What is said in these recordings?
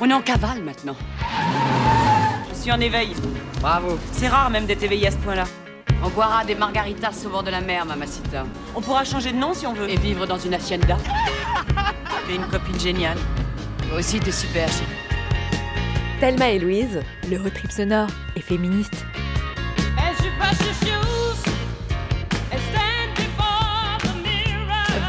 On est en cavale maintenant. Je suis en éveil. Bravo. C'est rare même d'être éveillé à ce point-là. On boira des margaritas au bord de la mer, mamacita. On pourra changer de nom si on veut. Et vivre dans une hacienda. T'es une copine géniale. Toi aussi, t'es super. Thelma et Louise, le road trip sonore et féministe.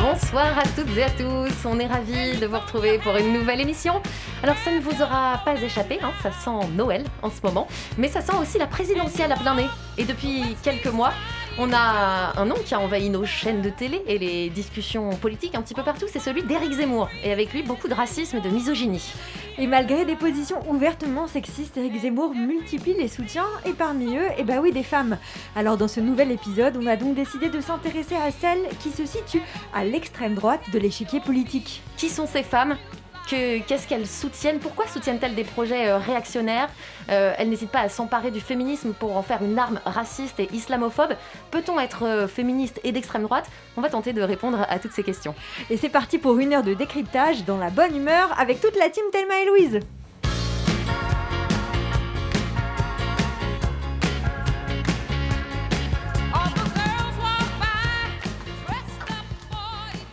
Bonsoir à toutes et à tous, on est ravis de vous retrouver pour une nouvelle émission. Alors ça ne vous aura pas échappé, hein, ça sent Noël en ce moment, mais ça sent aussi la présidentielle à plein nez. Et depuis quelques mois, on a un nom qui a envahi nos chaînes de télé et les discussions politiques un petit peu partout, c'est celui d'Éric Zemmour. Et avec lui, beaucoup de racisme et de misogynie. Et malgré des positions ouvertement sexistes, Éric Zemmour multiplie les soutiens et parmi eux, eh bah oui, des femmes. Alors dans ce nouvel épisode, on a donc décidé de s'intéresser à celles qui se situent à l'extrême droite de l'échiquier politique. Qui sont ces femmes? Qu'est-ce qu'elles soutiennent? Pourquoi soutiennent-elles des projets euh, réactionnaires? Euh, Elles n'hésitent pas à s'emparer du féminisme pour en faire une arme raciste et islamophobe? Peut-on être euh, féministe et d'extrême droite? On va tenter de répondre à toutes ces questions. Et c'est parti pour une heure de décryptage dans la bonne humeur avec toute la team Thelma et Louise.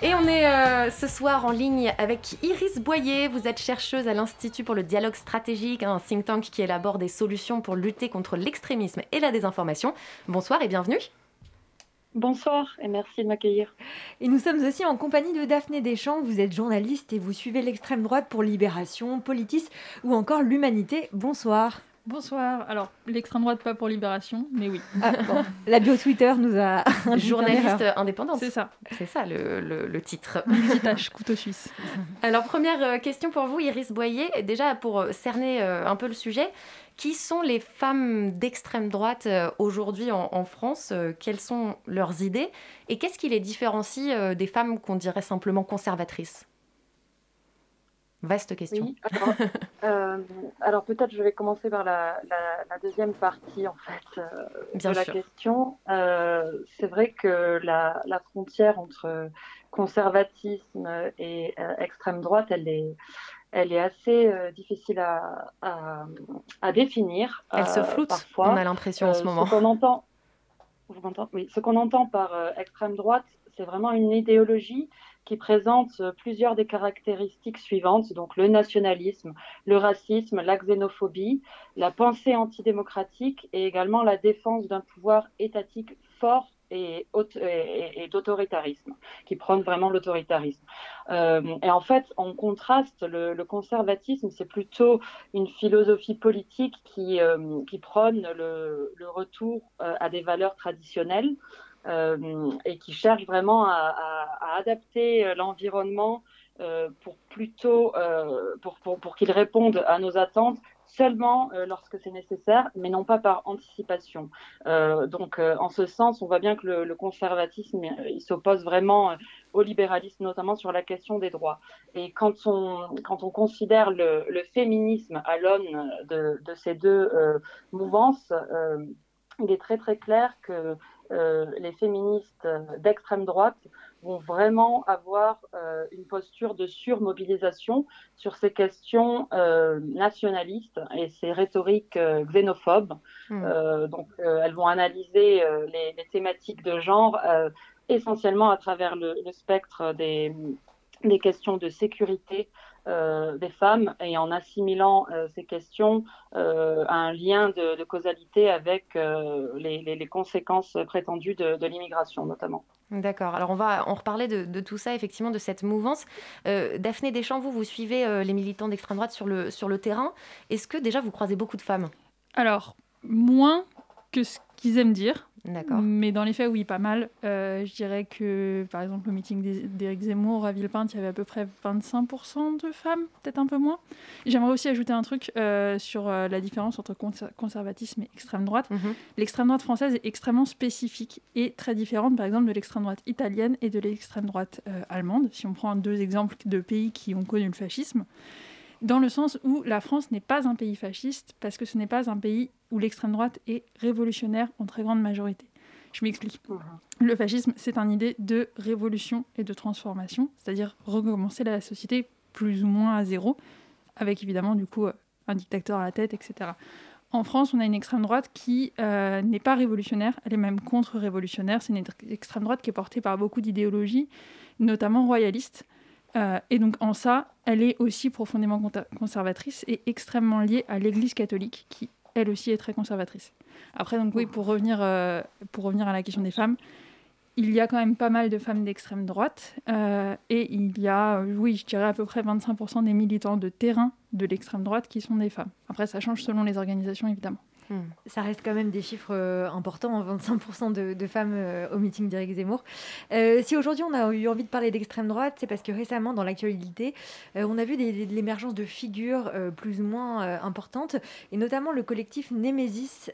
Et on est euh, ce soir en ligne avec Iris Boyer. Vous êtes chercheuse à l'Institut pour le dialogue stratégique, un think tank qui élabore des solutions pour lutter contre l'extrémisme et la désinformation. Bonsoir et bienvenue. Bonsoir et merci de m'accueillir. Et nous sommes aussi en compagnie de Daphné Deschamps. Vous êtes journaliste et vous suivez l'extrême droite pour Libération, Politis ou encore l'Humanité. Bonsoir. Bonsoir. Alors, l'extrême droite, pas pour Libération, mais oui. Ah, bon. La bio Twitter nous a. Journaliste indépendante. C'est ça. C'est ça le, le, le titre. Multitâche, couteau suisse. Alors, première euh, question pour vous, Iris Boyer. Déjà, pour euh, cerner euh, un peu le sujet, qui sont les femmes d'extrême droite aujourd'hui en, en, France? Quelles sont leurs idées? Et qu'est-ce qui les différencie des femmes qu'on dirait simplement conservatrices? Vaste question. Oui, euh, alors peut-être je vais commencer par la, la, la deuxième partie en fait euh, Bien de la sûr. question. Euh, c'est vrai que la, la, frontière entre conservatisme et extrême droite, elle est, elle est assez difficile à, à, à définir. Elle se floute. Parfois. On a l'impression en ce moment. Ce qu'on entend, oui, ce qu'on entend par extrême droite, c'est vraiment une idéologie qui présente plusieurs des caractéristiques suivantes, donc le nationalisme, le racisme, la xénophobie, la pensée antidémocratique et également la défense d'un pouvoir étatique fort et, d'autoritarisme, qui prône vraiment l'autoritarisme. Euh, et en fait, en contraste, le, conservatisme, c'est plutôt une philosophie politique qui, euh, prône le, retour euh, à des valeurs traditionnelles, euh, et qui cherche vraiment à, adapter l'environnement euh, pour plutôt euh, pour, pour, pour qu'il réponde à nos attentes seulement lorsque c'est nécessaire, mais non pas par anticipation. donc, en ce sens, on voit bien que le, conservatisme il s'oppose vraiment au libéralisme, notamment sur la question des droits. Et quand on, quand on considère le, féminisme à l'aune de, ces deux mouvances, il est très très clair que euh, les féministes d'extrême droite vont vraiment avoir euh, une posture de surmobilisation sur ces questions euh, nationalistes et ces rhétoriques xénophobes. Mmh. donc, elles vont analyser les, les, thématiques de genre essentiellement à travers le, le spectre des, des, questions de sécurité, euh, des femmes et en assimilant euh, ces questions euh, à un lien de, de causalité avec les, les, les, conséquences prétendues de, de l'immigration notamment. D'accord. Alors on va en reparler de, de, tout ça, effectivement, de cette mouvance. Daphné Deschamps, vous, vous suivez les militants d'extrême droite sur le, sur le terrain. Est-ce que déjà vous croisez beaucoup de femmes? Alors, moins que ce qu'ils aiment dire. D'accord. Mais dans les faits, oui, pas mal. Euh, je dirais que, par exemple, au meeting d'Éric Zemmour à Villepinte, il y avait à peu près 25% de femmes, peut-être un peu moins. J'aimerais aussi ajouter un truc euh, sur euh, la différence entre conservatisme et extrême droite. Mhm. Mm -hmm. L'extrême droite française est extrêmement spécifique et très différente, par exemple, de l'extrême droite italienne et de l'extrême droite allemande. Si on prend deux exemples de pays qui ont connu le fascisme dans le sens où la France n'est pas un pays fasciste, parce que ce n'est pas un pays où l'extrême droite est révolutionnaire en très grande majorité. Je m'explique. Mmh. Le fascisme, c'est une idée de révolution et de transformation, c'est-à-dire recommencer la société plus ou moins à zéro, avec évidemment du coup un dictateur à la tête, etc. En France, on a une extrême droite qui n'est pas révolutionnaire, elle est même contre-révolutionnaire. C'est une extrême droite qui est portée par beaucoup d'idéologies, notamment royalistes. Et donc en ça, elle est aussi profondément conservatrice et extrêmement liée à l'Église catholique, qui elle aussi est très conservatrice. Après, donc oui, pour revenir, euh, pour revenir à la question des femmes, il y a quand même pas mal de femmes d'extrême droite euh, et il y a, euh, oui, je dirais à peu près 25% des militants de terrain de l'extrême droite qui sont des femmes. Après, ça change selon les organisations, évidemment. Ça reste quand même des chiffres euh, importants, 25% hein, de, femmes euh, au meeting d'Éric Zemmour. Euh, si aujourd'hui on a eu envie de parler d'extrême droite, c'est parce que récemment, dans l'actualité, on a vu l'émergence de figures plus ou moins importantes, et notamment le collectif Némésis,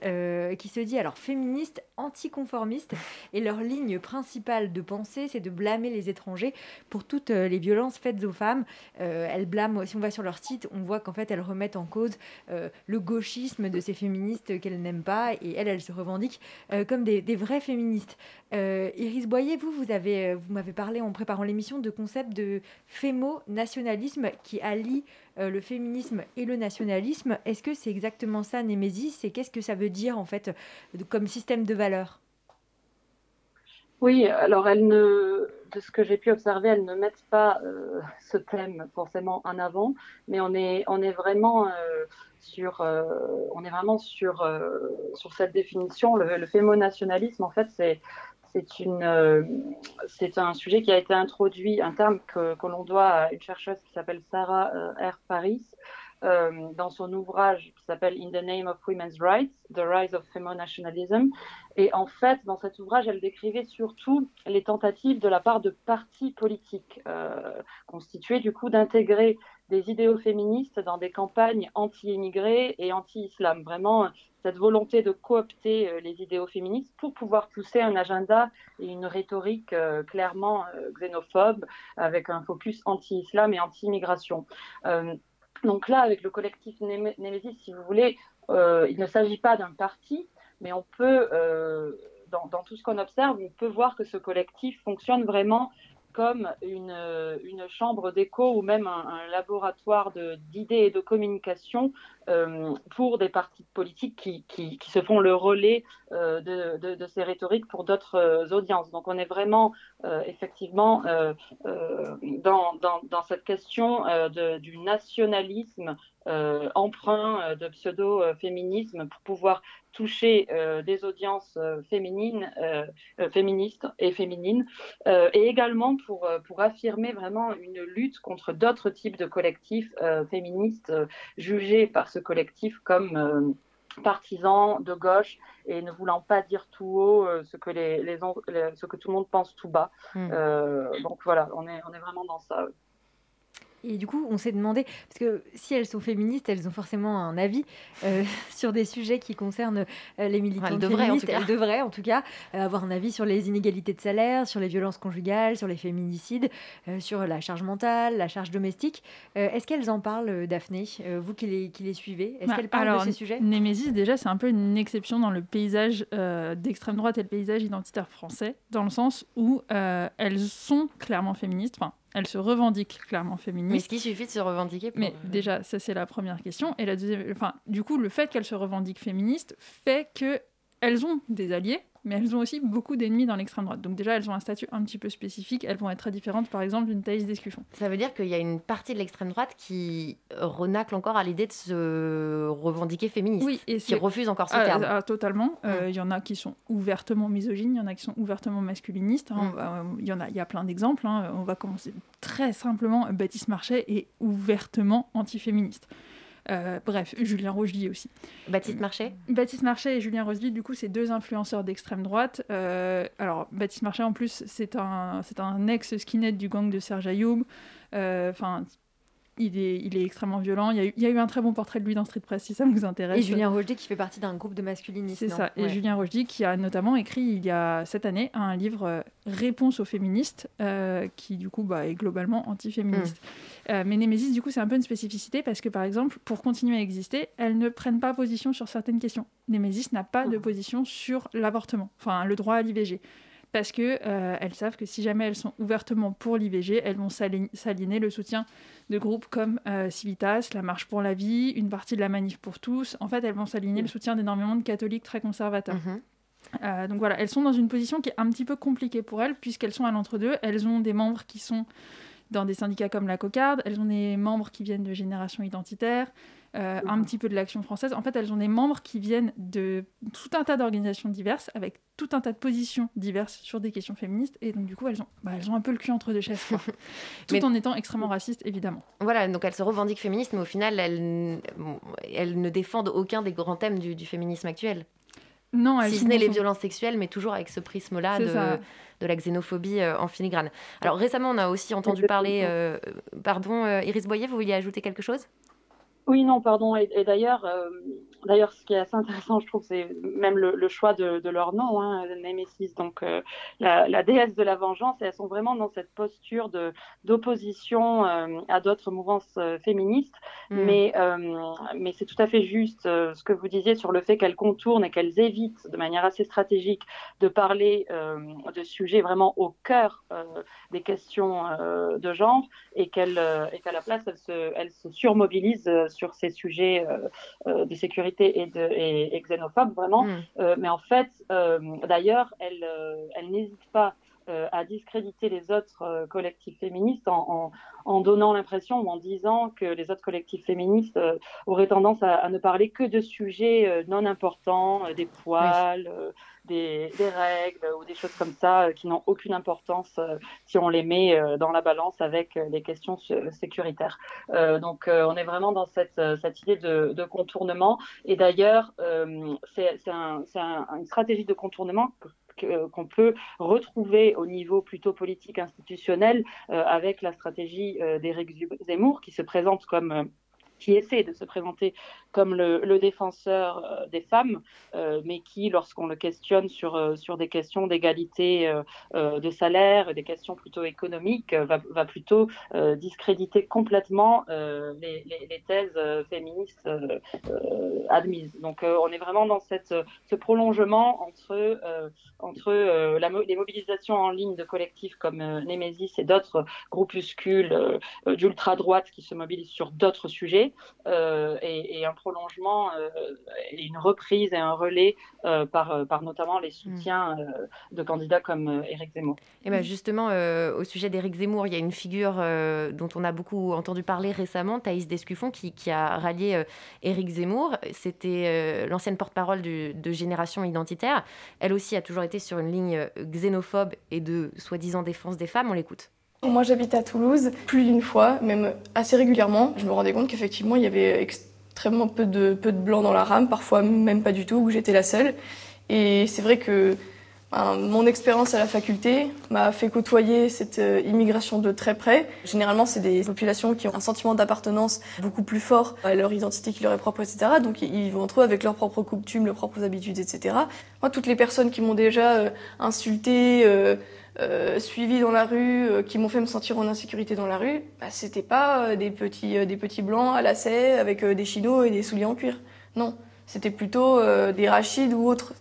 qui se dit alors féministe, anticonformiste, et leur ligne principale de pensée, c'est de blâmer les étrangers pour toutes les violences faites aux femmes. elles blâment, si on va sur leur site, on voit qu'en fait elles remettent en cause le gauchisme de ces féministes qu'elle n'aime pas et elle, elle se revendique euh, comme des, vraies féministes. Euh, Iris Boyer, vous, euh, vous m'avez parlé en préparant l'émission de concept de fémo-nationalisme qui allie le féminisme et le nationalisme. Est-ce que c'est exactement ça, Némésis? Et qu'est-ce que ça veut dire en fait comme système de valeurs? Oui, alors elle ne, de ce que j'ai pu observer, elles ne mettent pas ce thème forcément en avant, mais on est, on est vraiment sur, euh, on est vraiment sur, euh, sur cette définition. Le, le fémonationalisme, en fait, c'est c'est une, euh, c'est un sujet qui a été introduit, un terme que, que l'on doit à une chercheuse qui s'appelle Sarah R. Paris, euh, dans son ouvrage qui s'appelle In the Name of Women's Rights, The Rise of Femonationalism. Et en fait, dans cet ouvrage, elle décrivait surtout les tentatives de la part de partis politiques euh, constitués du coup d'intégrer des idéaux féministes dans des campagnes anti-immigrés et anti-islam. Vraiment, cette volonté de coopter euh, les idéaux féministes pour pouvoir pousser un agenda et une rhétorique clairement xénophobe avec un focus anti-islam et anti-immigration. Donc là, avec le collectif Némésis, si vous voulez, euh, il ne s'agit pas d'un parti, mais on peut, euh, dans, tout ce qu'on observe, on peut voir que ce collectif fonctionne vraiment comme une, une chambre d'écho ou même un, laboratoire d'idées et de communication euh, pour des partis politiques qui, se font le relais euh, de, ces rhétoriques pour d'autres euh, audiences. Donc on est vraiment effectivement dans, dans, dans, cette question du nationalisme emprunt de pseudo-féminisme pour pouvoir toucher euh, des audiences euh, féminines, euh, féministes et féminines, et également pour, pour affirmer vraiment une lutte contre d'autres types de collectifs féministes jugés par ce collectif comme partisans de gauche et ne voulant pas dire tout haut ce, que les, les, ce que tout le monde pense tout bas. Hmm. donc voilà, on est, on est vraiment dans ça. Et du coup, on s'est demandé, parce que si elles sont féministes, elles ont forcément un avis euh, sur des sujets qui concernent euh, les militants elles devraient, féministes. Elles devraient, en tout cas, euh, avoir un avis sur les inégalités de salaire, sur les violences conjugales, sur les féminicides, sur la charge mentale, la charge domestique. Est-ce qu'elles en parlent, Daphné Vous qui les, qui les suivez, est-ce bah, qu'elles parlent de ces sujets? Némésis, déjà, c'est un peu une exception dans le paysage d'extrême droite et le paysage identitaire français, dans le sens où elles sont clairement féministes. Enfin, elle se revendique clairement féministe. Mais est-ce qu'il suffit de se revendiquer Mais euh, déjà, ça c'est la première question. Et la deuxième, enfin, du coup, le fait qu'elle se revendique féministe fait que elles ont des alliés mais elles ont aussi beaucoup d'ennemis dans l'extrême droite. Donc déjà, elles ont un statut un petit peu spécifique. Elles vont être très différentes, par exemple, d'une Thaïs Descuffon. Ça veut dire qu'il y a une partie de l'extrême droite qui renacle encore à l'idée de se revendiquer féministe, oui, et qui refuse encore ce ah, terme. Ah, totalement. Euh, mm. Il y en a qui sont ouvertement misogynes, il y en a qui sont ouvertement masculinistes. Hein. Mm. Il y en a, il y a plein d'exemples. Hein. On va commencer très simplement. Baptiste Marchais est ouvertement antiféministe. Euh, bref, Julien Rochely aussi. Baptiste Marchais? Baptiste Marchais et Julien Rochely, du coup, c'est deux influenceurs d'extrême droite. Euh, alors, Baptiste Marchais, en plus, c'est un, un ex-skinhead du gang de Serge Ayoub. Euh, enfin, il est, il est extrêmement violent. Il y, a eu, il y, a eu, un très bon portrait de lui dans Street Press, si ça vous intéresse. Et Julien Rochdy qui fait partie d'un groupe de masculinistes. C'est ça. Et Julien Rochdy qui a notamment écrit il y a cette année un livre euh, Réponse aux féministes, euh, qui du coup bah, est globalement anti-féministe. Hmm. Euh, mais Némésis, du coup, c'est un peu une spécificité parce que par exemple, pour continuer à exister, elles ne prennent pas position sur certaines questions. Némésis n'a pas de hmm. position sur l'avortement, enfin le droit à l'IVG. Parce que euh, elles savent que si jamais elles sont ouvertement pour l'IVG, elles vont s'aligner le soutien de groupes comme euh, Civitas, la Marche pour la Vie, une partie de la Manif pour tous. En fait, elles vont s'aligner le soutien d'énormément de catholiques très conservateurs. Mhm. Euh, donc voilà, elles sont dans une position qui est un petit peu compliquée pour elles, puisqu'elles sont à l'entre-deux. Elles ont des membres qui sont dans des syndicats comme la Cocarde, elles ont des membres qui viennent de Génération Identitaire, euh, un petit peu de l'Action française. En fait, elles ont des membres qui viennent de tout un tas d'organisations diverses, avec tout un tas de positions diverses sur des questions féministes. Et donc, du coup, elles ont, bah, elles ont un peu le cul entre deux chaises, tout en étant extrêmement racistes, évidemment. Voilà, donc elles se revendiquent féministes, mais au final, elles, elles ne défendent aucun des grands thèmes du, du féminisme actuel. Non, si ce n'est les violences sexuelles, mais toujours avec ce prisme-là de, de, la xénophobie euh, en filigrane. Alors récemment, on a aussi entendu parler. Euh, pardon, euh, Iris Boyer, vous vouliez ajouter quelque chose? Oui, non, pardon. Et, d'ailleurs, euh, d'ailleurs, ce qui est assez intéressant, je trouve, c'est même le, choix de, leur nom, hein, Nemesis, donc euh, la, déesse de la vengeance. Et elles sont vraiment dans cette posture de d'opposition euh, à d'autres mouvances féministes. Mm. Mais, mais c'est tout à fait juste ce que vous disiez sur le fait qu'elles contournent et qu'elles évitent de manière assez stratégique de parler de sujets vraiment au cœur des questions de genre et qu'elles, et qu'à la place, elles se, elles se surmobilisent sur ces sujets euh, euh, de sécurité et, de, et, xénophobes, vraiment. Mm. Euh, mais en fait, d'ailleurs, elle, elle n'hésite pas à discréditer les autres collectifs féministes en, en, donnant l'impression ou en disant que les autres collectifs féministes auraient tendance à, ne parler que de sujets non importants, des poils, des, règles ou des choses comme ça euh, qui n'ont aucune importance euh, si on les met euh, dans la balance avec les questions sécuritaires. donc on est vraiment dans cette, cette idée de, contournement. Et d'ailleurs, c'est un, une stratégie de contournement qu'on peut retrouver au niveau plutôt politique institutionnel avec la stratégie d'Éric Zemmour qui qui essaie de se présenter comme le, défenseur euh, des femmes, euh, mais qui, lorsqu'on le questionne sur, euh, sur des questions d'égalité de salaire, des questions plutôt économiques, va, va plutôt discréditer complètement les, thèses féministes admises. Donc on est vraiment dans cette, ce prolongement entre, entre les mobilisations en ligne de collectifs comme Némésis et d'autres groupuscules d'ultra-droite qui se mobilisent sur d'autres sujets et, prolongement euh, et une reprise et un relais euh, par, euh, par notamment les soutiens de candidats comme Éric Zemmour. Et ben justement, au sujet d'Éric Zemmour, il y a une figure dont on a beaucoup entendu parler récemment, Thaïs Descuffon, qui, qui a rallié Éric Zemmour. C'était l'ancienne porte-parole de Génération Identitaire. Elle aussi a toujours été sur une ligne xénophobe et de soi-disant défense des femmes. On l'écoute. Moi j'habite à Toulouse plus d'une fois, même assez régulièrement. Je me rendais compte qu'effectivement il y avait extrêmement peu de, peu de blancs dans la rame, parfois même pas du tout, où j'étais la seule. Et c'est vrai que ben, mon expérience à la faculté m'a fait côtoyer cette euh, immigration de très près. Généralement, c'est des populations qui ont un sentiment d'appartenance beaucoup plus fort à leur identité qui leur est propre, etc. Donc ils vont entre eux avec leurs propres coutumes, leurs propres habitudes, etc. Moi, toutes les personnes qui m'ont déjà euh, insulté, euh, euh, suivis dans la rue, euh, qui m'ont fait me sentir en insécurité dans la rue, bah, c'était pas euh, des petits des petits blancs à lacets avec des chinos et des souliers en cuir. Non, c'était plutôt des rachides ou autres.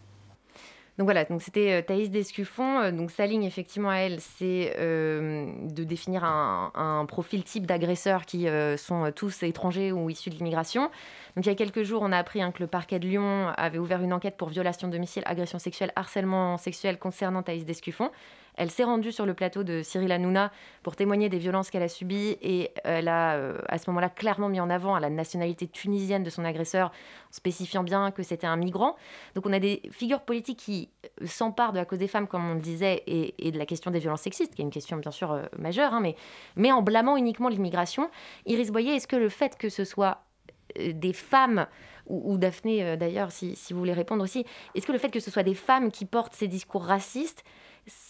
Donc voilà, donc c'était Thaïs Descuffon. Donc sa ligne effectivement à elle, c'est de définir un, profil type d'agresseurs qui sont tous étrangers ou issus de l'immigration. Donc il y a quelques jours, on a appris hein, que le parquet de Lyon avait ouvert une enquête pour violation de domicile, agression sexuelle, harcèlement sexuel concernant Thaïs Descuffon. Elle s'est rendue sur le plateau de Cyril Hanouna pour témoigner des violences qu'elle a subies et elle a euh, à ce moment-là clairement mis en avant la nationalité tunisienne de son agresseur, spécifiant bien que c'était un migrant. Donc on a des figures politiques qui euh, s'emparent de la cause des femmes, comme on le disait, et, de la question des violences sexistes, qui est une question bien sûr euh, majeure, hein, mais, mais en blâmant uniquement l'immigration. Iris Boyer, est-ce que le fait que ce soit des femmes ou, Daphné d'ailleurs, si, si, vous voulez répondre aussi, est-ce que le fait que ce soit des femmes qui portent ces discours racistes,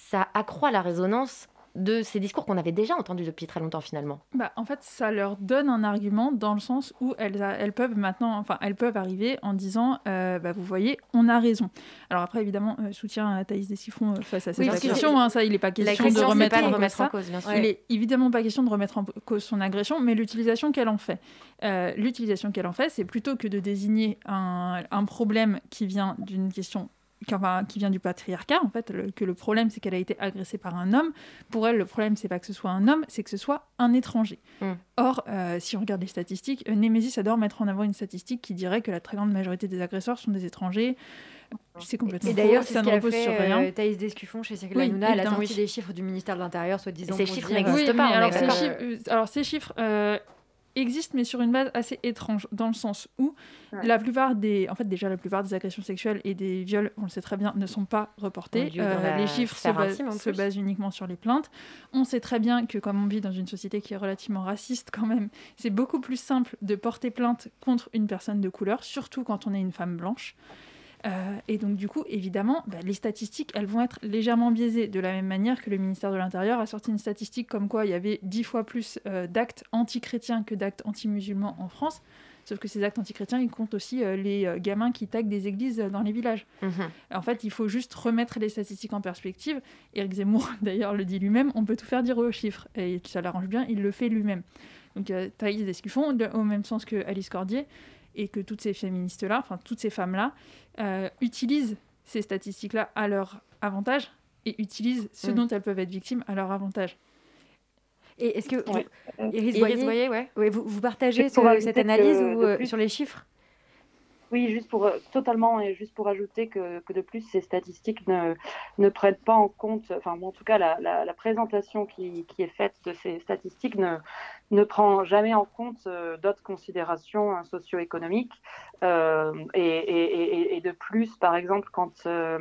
ça accroît la résonance de ces discours qu'on avait déjà entendus depuis très longtemps finalement bah, En fait, ça leur donne un argument dans le sens où elles, elles peuvent maintenant, enfin, elles peuvent arriver en disant, euh, bah, vous voyez, on a raison. Alors après, évidemment, euh, soutien à Thaïs Deschiffons euh, face à cette question, hein, ça, il n'est pas question, de remettre, en, remettre en, cause. Bien sûr. Il est évidemment pas question de remettre en cause son agression, mais l'utilisation qu'elle en fait. l'utilisation qu'elle en fait, c'est plutôt que de désigner un, un problème qui vient d'une question qui, enfin, qui vient du patriarcat, en fait, le- que le problème c'est qu'elle a été agressée par un homme. Pour elle, le problème c'est pas que ce soit un homme, c'est que ce soit un étranger. Mm. Or, euh, si on regarde les statistiques, euh, Némésis adore mettre en avant une statistique qui dirait que la très grande majorité des agresseurs sont des étrangers. C'est complètement Et d'ailleurs, ça ne repose sur rien. euh, Thaïs Descuffon chez Cyril Oui, Hanouna. Elle a sorti oui. des chiffres du ministère de l'Intérieur, soi-disant. Ces chiffres dire, n'existent euh, Oui, pas, ces chiffres, euh, alors ces chiffres existent, mais sur une base assez étrange, dans le sens où Ouais. la plupart des, en fait déjà la plupart des agressions sexuelles et des viols, on le sait très bien, ne sont pas reportés. Euh, les chiffres se, intime, se basent uniquement sur les plaintes. On sait très bien que comme on vit dans une société qui est relativement raciste quand même, c'est beaucoup plus simple de porter plainte contre une personne de couleur, surtout quand on est une femme blanche. Euh, et donc du coup, évidemment, bah, les statistiques, elles vont être légèrement biaisées, de la même manière que le ministère de l'Intérieur a sorti une statistique comme quoi il y avait dix fois plus euh, d'actes anti-chrétiens que d'actes anti-musulmans en France. Sauf que ces actes anti-chrétiens, ils comptent aussi euh, les euh, gamins qui taguent des églises euh, dans les villages. Mhm. En fait, il faut juste remettre les statistiques en perspective. Éric Zemmour, d'ailleurs, le dit lui-même, on peut tout faire dire aux chiffres. Et ça l'arrange bien, il le fait lui-même. Donc Thaïs Descuffon, de- au même sens que Alice Cordier, et que toutes ces féministes-là, enfin toutes ces femmes-là, euh, utilisent ces statistiques-là à leur avantage et utilisent ce Mm. dont elles peuvent être victimes à leur avantage. Et est-ce que vous- Ouais. Iris Iris Boyer, Boyer, ouais. ouais, vous, vous partagez ce- cette analyse ou euh, sur les chiffres? Oui, juste pour euh, totalement et juste pour ajouter que, que de plus ces statistiques ne, ne prennent pas en compte, enfin en tout cas la, la, la présentation qui, qui est faite de ces statistiques ne, ne prend jamais en compte euh, d'autres considérations euh, socio-économiques Euh, et, et, et, et de plus par exemple quand euh,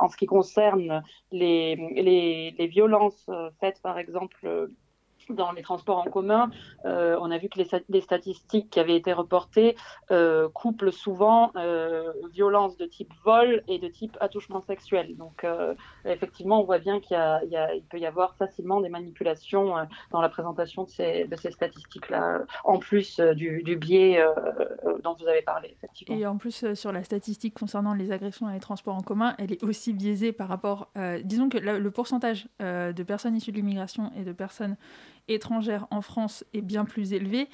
en ce qui concerne les, les, les violences euh, faites par exemple dans les transports en commun, euh, on a vu que les, les statistiques qui avaient été reportées euh, couplent souvent euh, violence de type vol et de type attouchement sexuel. Donc, euh, effectivement, on voit bien qu'il peut y avoir facilement des manipulations euh, dans la présentation de ces, statistiques-là, en plus du, du biais dont vous avez parlé. Et en plus, sur la statistique concernant les agressions dans les transports en commun, elle est aussi biaisée par rapport. disons que le, pourcentage de personnes issues de l'immigration et de personnes étrangères en France est bien plus élevé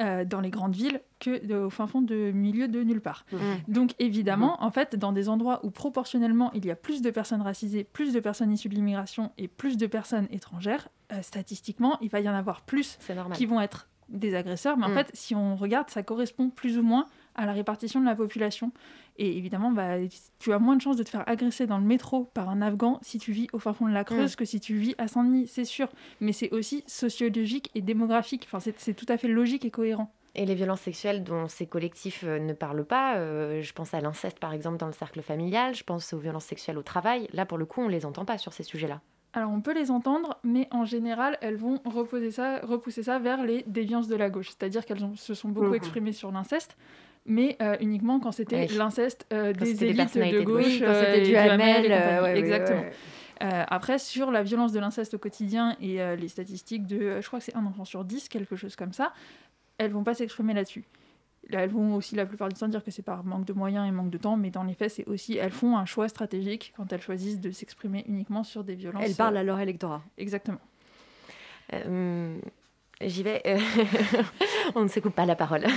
euh, dans les grandes villes que de- au fin fond de milieu de nulle part. Mhm. Donc évidemment, en fait, dans des endroits où proportionnellement il y a plus de personnes racisées, plus de personnes issues de l'immigration et plus de personnes étrangères, euh, statistiquement, il va y en avoir plus C'est normal. qui vont être des agresseurs. Mais en Mm. fait, si on regarde, ça correspond plus ou moins à la répartition de la population. Et évidemment, bah, tu as moins de chances de te faire agresser dans le métro par un Afghan si tu vis au fin fond de la Creuse que si tu vis à Saint-Denis, c'est sûr. Mais c'est aussi sociologique et démographique. Enfin, c'est tout à fait logique et cohérent. Et les violences sexuelles dont ces collectifs euh, ne parlent pas, euh, je pense à l'inceste par exemple dans le cercle familial, je pense aux violences sexuelles au travail, là pour le coup on les entend pas sur ces sujets-là. Alors on peut les entendre, mais en général, elles vont reposer ça, repousser ça vers les déviances de la gauche. C'est-à-dire qu'elles se sont beaucoup Mhm. exprimées sur l'inceste, mais euh, uniquement quand c'était Oui. l'inceste euh, des élites de gauche. Oui, quand euh, c'était du euh, ouais, ouais, Exactement. ouais. Euh, après, sur la violence de l'inceste au quotidien et euh, les statistiques de, je crois que c'est un enfant sur dix, quelque chose comme ça, elles vont pas s'exprimer là-dessus. Là, elles vont aussi la plupart du temps dire que c'est par manque de moyens et manque de temps, mais dans les faits, c'est aussi, elles font un choix stratégique quand elles choisissent de s'exprimer uniquement sur des violences. Elle parle euh, à leur électorat. Exactement. Euh, J'y vais. On ne se coupe pas la parole.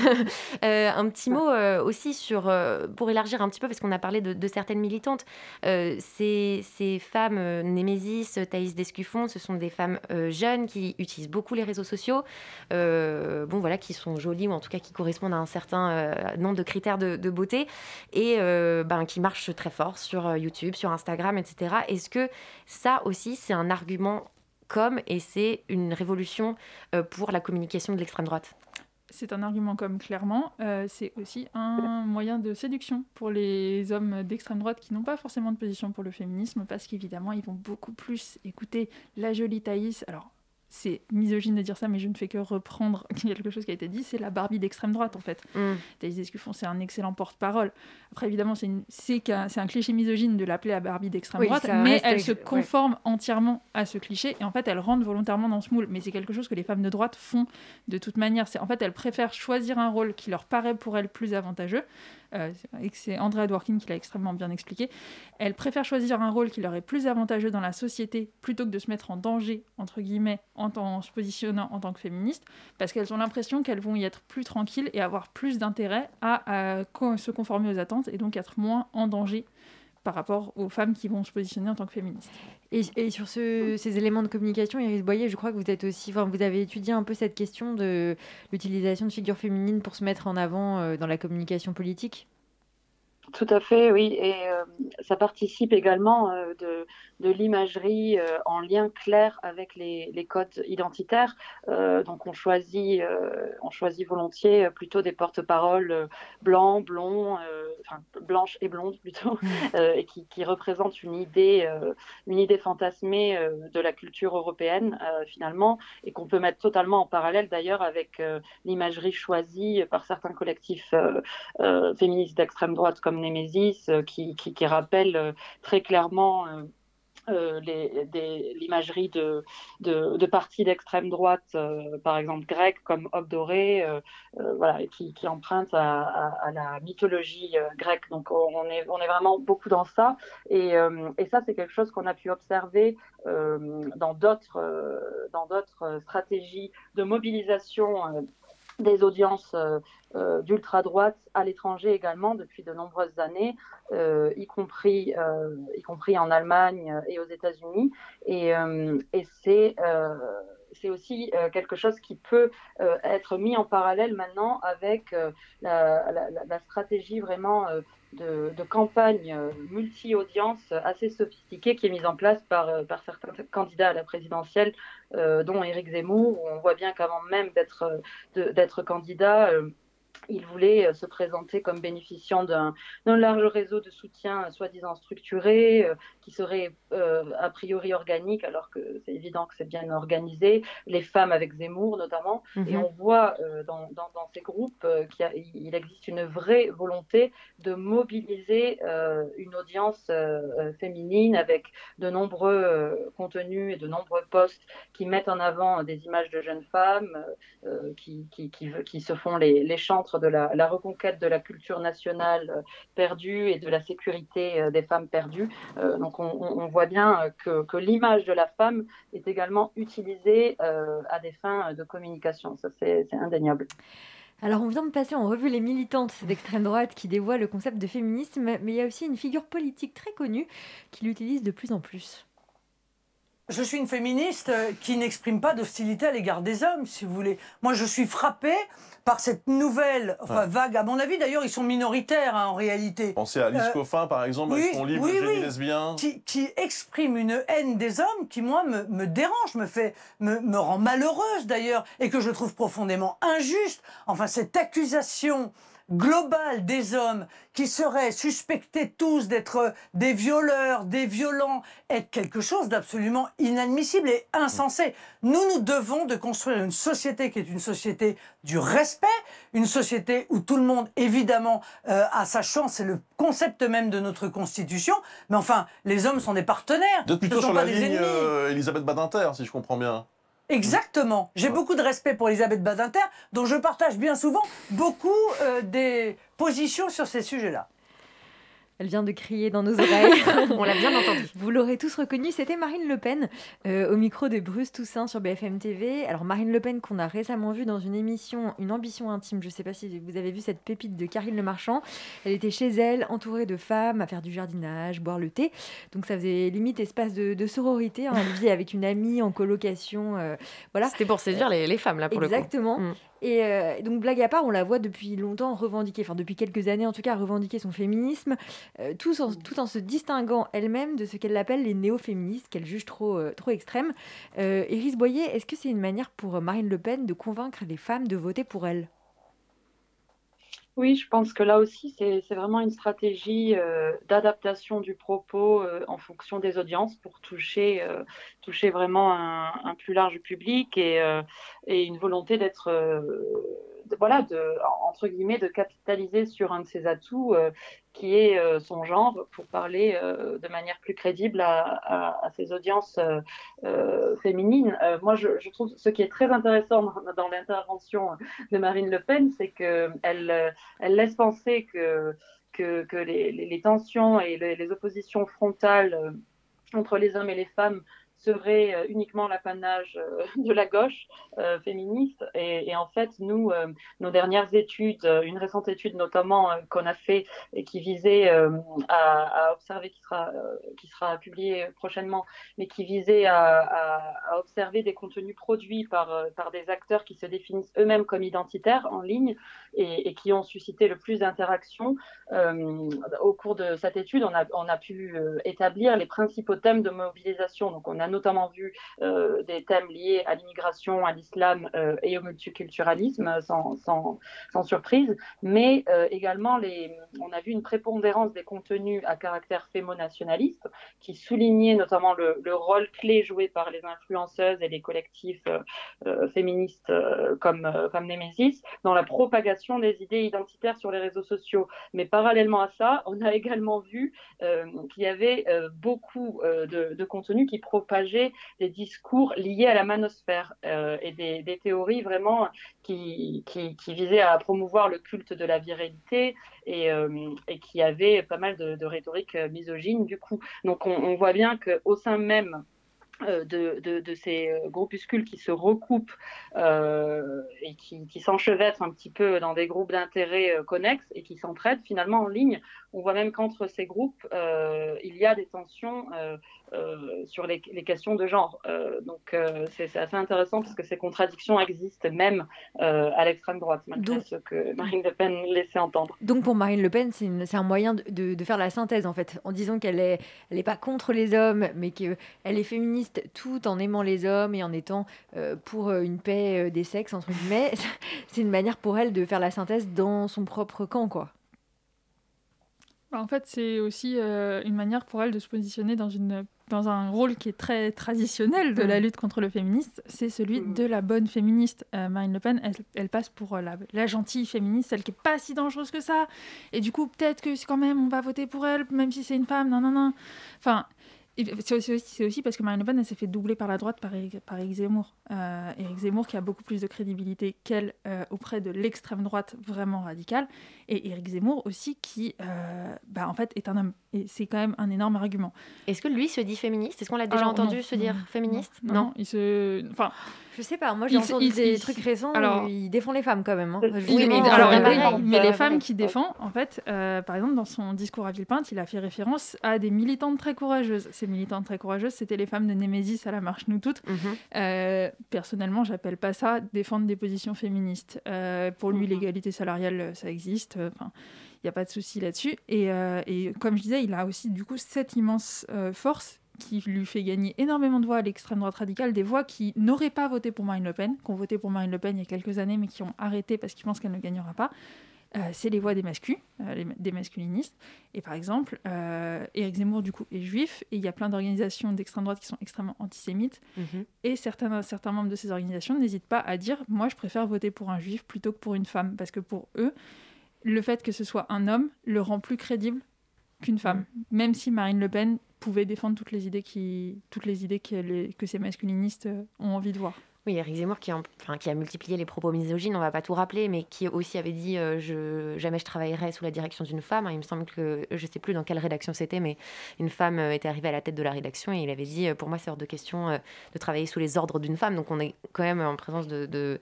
Euh, un petit mot euh, aussi sur, euh, pour élargir un petit peu, parce qu'on a parlé de, certaines militantes. Ces, femmes, Némésis, Thaïs Descuffon, ce sont des femmes jeunes qui utilisent beaucoup les réseaux sociaux, bon voilà, qui sont jolies ou en tout cas qui correspondent à un certain nombre de critères de, beauté et ben, qui marchent très fort sur YouTube, sur Instagram, etc. Est-ce que ça aussi, c'est un argument comme et c'est une révolution euh, pour la communication de l'extrême droite C'est un argument comme clairement. Euh, c'est aussi un moyen de séduction pour les hommes d'extrême droite qui n'ont pas forcément de position pour le féminisme, parce qu'évidemment, ils vont beaucoup plus écouter la jolie Thaïs. Alors, c'est misogyne de dire ça, mais je ne fais que reprendre quelque chose qui a été dit. C'est la Barbie d'extrême droite, en fait. Mm. Thaïs Descuffon, c'est un excellent porte-parole. Après, évidemment, c'est une- c'est un cliché misogyne de l'appeler la Barbie d'extrême Oui, droite, mais elle se ouais. conforme entièrement à ce cliché et en fait, elle rentre volontairement dans ce moule. Mais c'est quelque chose que les femmes de droite font de toute manière. C'est en fait, elles préfèrent choisir un rôle qui leur paraît pour elles plus avantageux. Euh, c'est Andrea Dworkin qui l'a extrêmement bien expliqué. Elles préfèrent choisir un rôle qui leur est plus avantageux dans la société plutôt que de se mettre en danger, entre guillemets, en, se positionnant en tant que féministe, parce qu'elles ont l'impression qu'elles vont y être plus tranquilles et avoir plus d'intérêt à, co- se conformer aux attentes et donc être moins en danger par rapport aux femmes qui vont se positionner en tant que féministes. Et, sur ces éléments de communication, Iris Boyer, je crois que vous êtes aussi, enfin, vous avez étudié un peu cette question de l'utilisation de figures féminines pour se mettre en avant euh, dans la communication politique? Tout à fait, oui. Et euh, ça participe également euh, de, de l'imagerie euh, en lien clair avec les, les codes identitaires. donc on choisit, on choisit volontiers plutôt des porte-paroles blancs, blonds, enfin blanches et blondes plutôt, mmh. et qui, qui, représentent une idée, une idée fantasmée de la culture européenne finalement, et qu'on peut mettre totalement en parallèle d'ailleurs avec l'imagerie choisie par certains collectifs féministes d'extrême droite comme Némésis, euh, qui, qui, rappelle euh, très clairement euh, l'imagerie de, de, partis d'extrême droite, par exemple grecques comme Obdoré, voilà, qui, qui empruntent à, la mythologie grecque. Donc on est, vraiment beaucoup dans ça. Et ça, c'est quelque chose qu'on a pu observer dans d'autres stratégies de mobilisation des audiences euh, euh, d'ultra-droite à l'étranger également depuis de nombreuses années, euh, y, compris, y compris en Allemagne et aux États-Unis. Et, et c'est c'est aussi quelque chose qui peut être mis en parallèle maintenant avec la, la, la, stratégie vraiment de, campagne euh, multi-audience assez sophistiquée qui est mise en place par, euh, par certains candidats à la présidentielle, euh, dont Éric Zemmour. on voit bien qu'avant même d'être candidat, il voulait euh, se présenter comme bénéficiant d'un large réseau de soutien euh, soi-disant structuré, euh, qui serait a priori organique, alors que c'est évident que c'est bien organisé, les femmes avec Zemmour notamment. Et mhm. on voit dans, ces groupes qu'il existe une vraie volonté de mobiliser une audience féminine avec de nombreux contenus et de nombreux posts qui mettent en avant des images de jeunes femmes qui, qui, qui, se font les, les de la, reconquête de la culture nationale euh, perdue et de la sécurité euh, des femmes perdues. Euh, donc on, voit bien que, l'image de la femme est également utilisée à des fins de communication. Ça, c'est indéniable. Alors, on vient de passer en revue les militantes d'extrême droite qui dévoient le concept de féminisme, mais il y a aussi une figure politique très connue qui l'utilise de plus en plus je suis une féministe euh, qui n'exprime pas d'hostilité à l'égard des hommes, si vous voulez. Moi, je suis frappée par cette nouvelle enfin, vague. À mon avis, d'ailleurs, ils sont minoritaires hein, en réalité. Pensez à Alice euh, Coffin, par exemple, avec son livre oui, oui, lesbien? Qui, qui, exprime une haine des hommes qui, moi, me, me dérange, me, fait, me, me rend malheureuse d'ailleurs, et que je trouve profondément injuste. Enfin, cette accusation global des hommes qui seraient suspectés tous d'être des violeurs, des violents, est quelque chose d'absolument inadmissible et insensé. Nous, nous devons de construire une société qui est une société du respect, une société où tout le monde, évidemment, euh, a sa chance, c'est le concept même de notre Constitution, mais enfin, les hommes sont des partenaires. De plutôt sur la ligne euh, Elisabeth Badinter, si je comprends bien. Exactement. J'ai beaucoup de respect pour Elisabeth Badinter, dont je partage bien souvent beaucoup euh, des positions sur ces sujets-là. Elle vient de crier dans nos oreilles. On l'a bien entendu. Vous l'aurez tous reconnu, c'était Marine Le Pen euh, au micro de Bruce Toussaint sur BFM TV. Alors Marine Le Pen qu'on a récemment vue dans une émission Une ambition intime. Je ne sais pas si vous avez vu cette pépite de Karine Le Marchand. Elle était chez elle, entourée de femmes, à faire du jardinage, boire le thé. Donc ça faisait limite espace de, sororité. Hein. Elle vit avec une amie en colocation. Euh, voilà. C'était pour séduire les, femmes là pour Exactement. le coup. Exactement. Et euh, donc, blague à part, on la voit depuis longtemps revendiquer, enfin depuis quelques années en tout cas, revendiquer son féminisme, euh, tout, en, tout, en, se distinguant elle-même de ce qu'elle appelle les néo-féministes, qu'elle juge trop, euh, trop extrêmes. Iris Boyer, est-ce que c'est une manière pour Marine Le Pen de convaincre les femmes de voter pour elle? Oui, je pense que là aussi, c'est vraiment une stratégie euh, d'adaptation du propos euh, en fonction des audiences pour toucher, euh, vraiment un, plus large public et une volonté d'être voilà, de, entre guillemets, de capitaliser sur un de ses atouts euh, qui est euh, son genre pour parler euh, de manière plus crédible à, ses audiences féminines. moi, je, trouve ce qui est très intéressant dans, l'intervention de Marine Le Pen, c'est qu'elle elle laisse penser que, que, les, les, tensions et les oppositions frontales entre les hommes et les femmes serait euh, uniquement l'apanage euh, de la gauche euh, féministe. Et, en fait, nous, nos dernières études, une récente étude notamment qu'on a fait et qui visait à, observer, qui sera, qui sera publiée prochainement, mais qui visait à, observer des contenus produits par, par des acteurs qui se définissent eux-mêmes comme identitaires en ligne et, qui ont suscité le plus d'interactions. au cours de cette étude, on a, on a pu établir les principaux thèmes de mobilisation. Donc, on a notamment vu euh, des thèmes liés à l'immigration, à l'islam euh, et au multiculturalisme, sans, sans, surprise, mais euh, également on a vu une prépondérance des contenus à caractère fémonationaliste qui soulignait notamment le, le, rôle clé joué par les influenceuses et les collectifs féministes comme, comme Nemesis dans la propagation des idées identitaires sur les réseaux sociaux. Mais parallèlement à ça, on a également vu qu'il y avait beaucoup de, de contenus qui des discours liés à la manosphère euh, et des, théories vraiment qui, visaient à promouvoir le culte de la virilité et, euh, et qui avaient pas mal de, rhétorique misogyne du coup. Donc on, on voit bien qu'au sein même euh, de, de, ces groupuscules qui se recoupent et qui, qui s'enchevêtrent un petit peu dans des groupes d'intérêts connexes et qui s'entraident finalement en ligne. On voit même qu'entre ces groupes, il y a des tensions euh, sur les, questions de genre. Euh, donc euh, c'est assez intéressant parce que ces contradictions existent même à l'extrême droite, malgré ce que Marine Le Pen laissait entendre. Donc pour Marine Le Pen, c'est un moyen de, de, faire la synthèse en fait, en disant qu'elle n'est elle est pas contre les hommes, mais qu'elle est féministe tout en aimant les hommes et en étant pour une paix des sexes, entre guillemets. c'est une manière pour elle de faire la synthèse dans son propre camp, quoi. Bah, en fait, c'est aussi une manière pour elle de se positionner dans une dans un rôle qui est très traditionnel de la mm. lutte contre le féministe, c'est celui mm. de la bonne féministe. Euh, Marine Le Pen, elle, passe pour euh, la, gentille féministe, celle qui est pas si dangereuse que ça. Et du coup, peut-être que quand même, on va voter pour elle, même si c'est une femme. Non, non, non. Enfin, c'est aussi, parce que Marine Le Pen, s'est fait doubler par la droite par, Éric Zemmour. Euh, Éric Zemmour qui a beaucoup plus de crédibilité qu'elle euh, auprès de l'extrême droite vraiment radicale. Et Éric Zemmour aussi qui, euh, bah, en fait, est un homme. Et c'est quand même un énorme argument. Est-ce que lui se dit féministe? Est-ce qu'on l'a déjà entendu se dire féministe? Non, il se... Enfin, je sais pas, moi j'ai entendu des trucs récents alors, où il défend les femmes quand même. Hein. Oui, mais, alors, mais les femmes qui défend, en fait, euh, par exemple, dans son discours à Villepinte, il a fait référence à des militantes très courageuses. Ces militantes très courageuses, c'était les femmes de Némésis à la marche Nous Toutes. Mhm. Euh, personnellement, j'appelle pas ça défendre des positions féministes. Euh, pour lui, mhm. l'égalité salariale, ça existe. Enfin, il n'y a pas de souci là-dessus. Et, et, comme je disais, il a aussi du coup cette immense force qui lui fait gagner énormément de voix à l'extrême droite radicale, des voix qui n'auraient pas voté pour Marine Le Pen, qui ont voté pour Marine Le Pen il y a quelques années, mais qui ont arrêté parce qu'ils pensent qu'elle ne gagnera pas. Euh, c'est les voix des masculins, euh, des masculinistes. Et par exemple, euh, Éric Zemmour, du coup, est juif, et il y a plein d'organisations d'extrême droite qui sont extrêmement antisémites. Mhm. Et certains, certains membres de ces organisations n'hésitent pas à dire Moi, je préfère voter pour un juif plutôt que pour une femme. Parce que pour eux, le fait que ce soit un homme le rend plus crédible qu'une femme. Mhm. Même si Marine Le Pen pouvait défendre toutes les idées, qui, toutes les idées que ces masculinistes euh, ont envie de voir. Oui, Eric Zemmour qui, enfin, qui a multiplié les propos misogynes, on va pas tout rappeler, mais qui aussi avait dit euh, je, jamais je travaillerai sous la direction d'une femme. Il me semble que je sais plus dans quelle rédaction c'était, mais une femme euh, était arrivée à la tête de la rédaction et il avait dit pour moi c'est hors de question de travailler sous les ordres d'une femme. Donc on est quand même en présence de, de,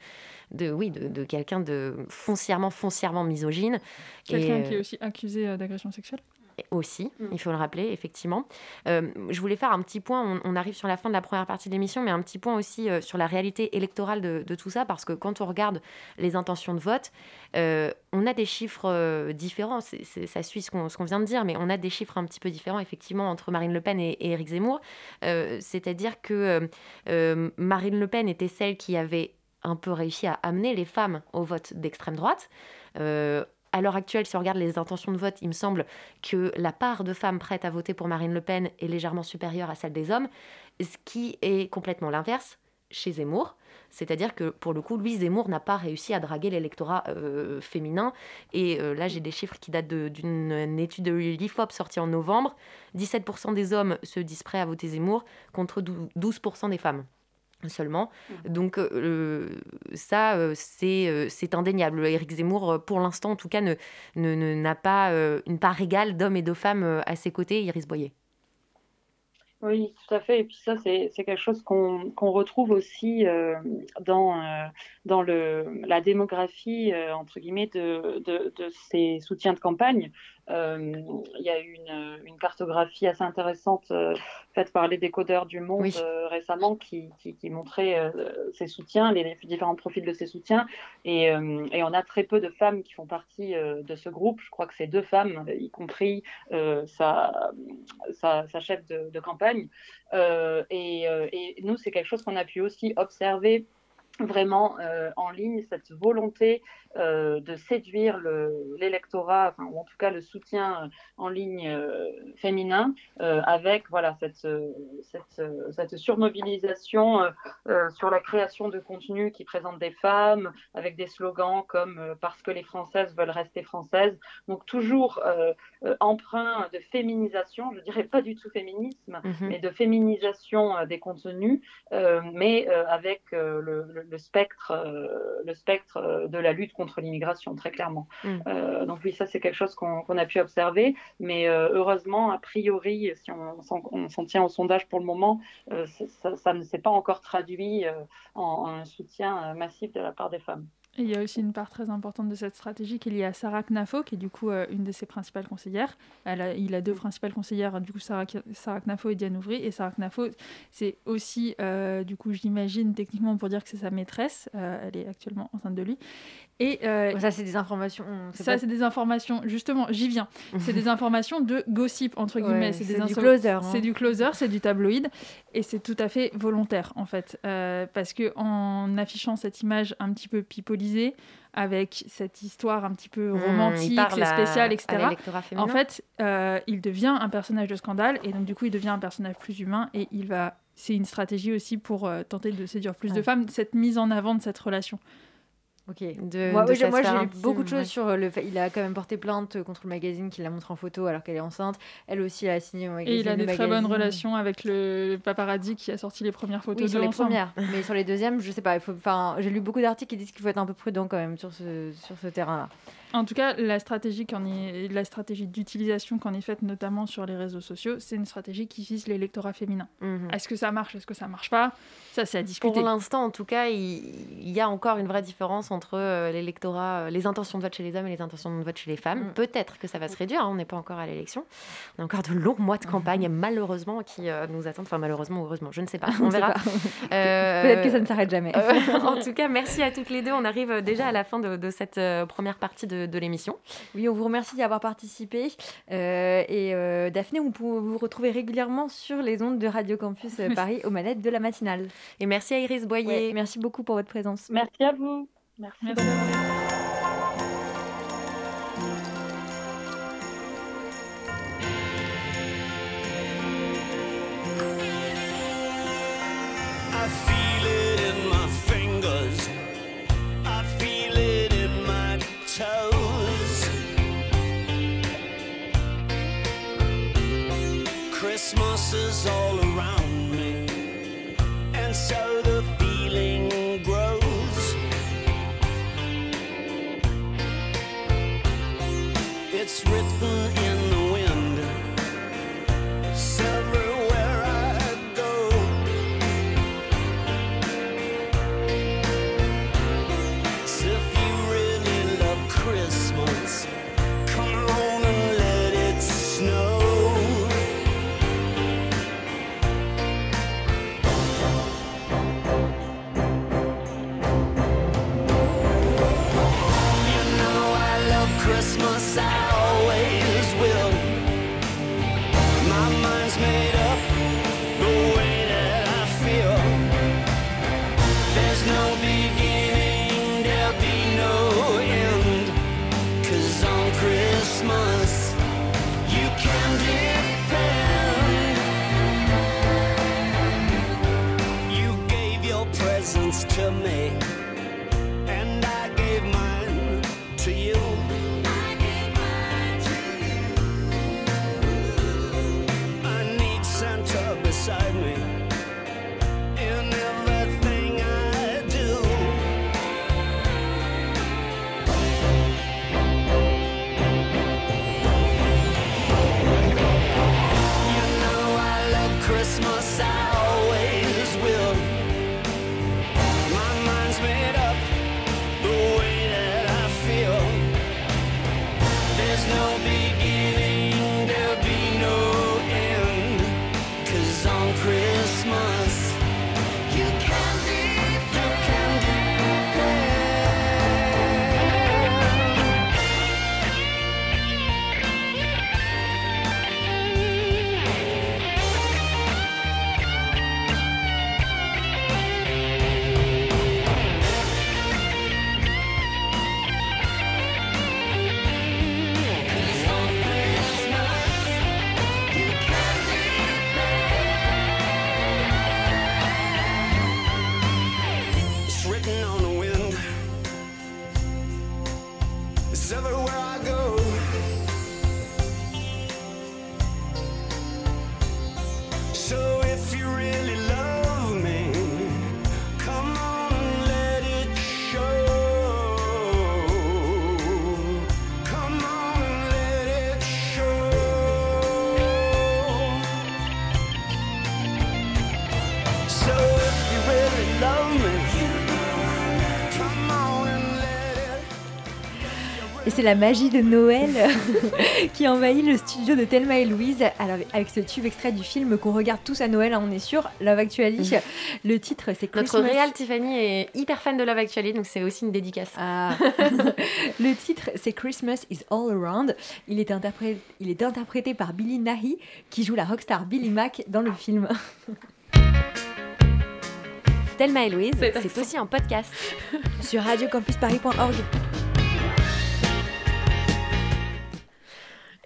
de oui de, de quelqu'un de foncièrement foncièrement misogyne. Quelqu'un qui est aussi accusé d'agression sexuelle? Aussi, mm. il faut le rappeler, effectivement. Euh, je voulais faire un petit point, on, arrive sur la fin de la première partie de l'émission, mais un petit point aussi euh, sur la réalité électorale de, tout ça, parce que quand on regarde les intentions de vote, euh, on a des chiffres différents, ça suit ce qu'on vient de dire, mais on a des chiffres un petit peu différents, effectivement, entre Marine Le Pen et, et Éric Zemmour. C'est-à-dire que Marine Le Pen était celle qui avait un peu réussi à amener les femmes au vote d'extrême droite à l'heure actuelle, si on regarde les intentions de vote, il me semble que la part de femmes prêtes à voter pour Marine Le Pen est légèrement supérieure à celle des hommes, ce qui est complètement l'inverse chez Zemmour. C'est-à-dire que pour le coup, lui, Zemmour n'a pas réussi à draguer l'électorat euh, féminin. Et euh, là, j'ai des chiffres qui datent d'une étude de l'IFOP sortie en novembre. 17% des hommes se disent prêts à voter Zemmour contre 12% des femmes seulement. Mmh. Donc euh, ça, euh, euh, c'est indéniable. Éric Zemmour, pour l'instant en tout cas, n'a ne, n'a pas une part égale d'hommes et de femmes à ses côtés, Iris Boyer. Oui, tout à fait. Et puis ça, c'est quelque chose qu'on retrouve aussi dans, dans le, la démographie, entre guillemets, de, de, de, ces soutiens de campagne. Il y a eu une, une, cartographie assez intéressante faite par les décodeurs du Monde récemment qui, qui, qui montrait ces soutiens, les, les, différents profils de ces soutiens. Et, et, on a très peu de femmes qui font partie de ce groupe. Je crois que c'est deux femmes, y compris sa, sa, sa, chef de, de campagne euh, et, euh, et, nous, c'est quelque chose qu'on a pu aussi observer vraiment euh, en ligne cette volonté euh, de séduire l'électorat, enfin, ou en tout cas le soutien euh, en ligne euh, féminin, euh, avec voilà cette, cette, cette surmobilisation sur la création de contenu qui présente des femmes, avec des slogans comme parce que les Françaises veulent rester françaises. Donc toujours emprunt de féminisation, je dirais pas du tout féminisme, mm -hmm. mais de féminisation des contenus, mais avec le, le, le, spectre, le spectre de la lutte contre l'immigration, très clairement. Mm. Euh, donc oui, ça c'est quelque chose qu'on qu a pu observer, mais euh, heureusement, a priori, si on, on s'en tient au sondage pour le moment, euh, ça, ça, ne s'est pas encore traduit euh, en, en, un soutien massif de la part des femmes. Et il y a aussi une part très importante de cette stratégie qui est liée à Sarah Knafo, qui est du coup euh, une de ses principales conseillères. Elle a, il a deux principales conseillères, du coup Sarah, Sarah Knafo et Diane Ouvry. Et Sarah Knafo, c'est aussi, euh, du coup, j'imagine techniquement pour dire que c'est sa maîtresse. Euh, elle est actuellement enceinte de lui. Et euh, ça, c'est des informations. Ça, pas... c'est des informations. Justement, j'y viens. c'est des informations de gossip entre guillemets. Ouais, c'est du closer. Hein. C'est du closer, c'est du tabloïd, et c'est tout à fait volontaire en fait, euh, parce que en affichant cette image un petit peu pipolisée, avec cette histoire un petit peu romantique, mmh, spéciale, etc. En fait, euh, il devient un personnage de scandale, et donc du coup, il devient un personnage plus humain, et il va. C'est une stratégie aussi pour tenter de séduire plus ouais. de femmes, cette mise en avant de cette relation. Ok. De, moi, de moi j'ai lu beaucoup de choses ouais. sur le fait. Il a quand même porté plainte contre le magazine qui la montre en photo alors qu'elle est enceinte. Elle aussi a signé au magazine. Et il a des magazine. très bonnes relations avec le paparazzi qui a sorti les premières photos oui, sur les ensemble. premières. Mais sur les deuxièmes, je sais pas. Il faut. Enfin, j'ai lu beaucoup d'articles qui disent qu'il faut être un peu prudent quand même sur ce sur ce terrain-là. En tout cas, la stratégie, est, la stratégie d'utilisation qu'en est faite notamment sur les réseaux sociaux, c'est une stratégie qui vise l'électorat féminin. Mmh. -hmm. Est-ce que ça marche Est-ce que ça marche pas? Ça, c'est à discuter. Pour l'instant, en tout cas, il, y a encore une vraie différence entre euh, l'électorat, les intentions de vote chez les hommes et les intentions de vote chez les femmes. Mm. Peut-être que ça va se réduire. Hein, on n'est pas encore à l'élection. On a encore de longs mois de campagne, mm -hmm. malheureusement, qui euh, nous attendent. Enfin, malheureusement ou heureusement, je ne sais pas. On, verra. Euh, Peut-être que ça ne s'arrête jamais. en tout cas, merci à toutes les deux. On arrive déjà à la fin de, de cette première partie de, de l'émission. Oui, on vous remercie d'y avoir participé. Euh, et euh, Daphné, vous pouvez vous retrouver régulièrement sur les ondes de Radio Campus Paris aux manettes de la matinale. Et merci à Iris Boyer. Ouais, merci beaucoup pour votre présence. Merci à vous. Merci. merci. Christmas is all around c'est la magie de Noël qui envahit le studio de Thelma et Louise. Alors, avec ce tube extrait du film qu'on regarde tous à Noël, hein, on est sûr, Love Actually. Le titre, c'est Notre réal Tiffany est hyper fan de Love Actually, donc c'est aussi une dédicace. Ah. le titre, c'est Christmas is All Around. Il est, interpré- il est interprété par Billy Nahi, qui joue la rockstar Billy Mack dans le film. Thelma et Louise, C'est c'est aussi un podcast. Sur radiocampusparis.org.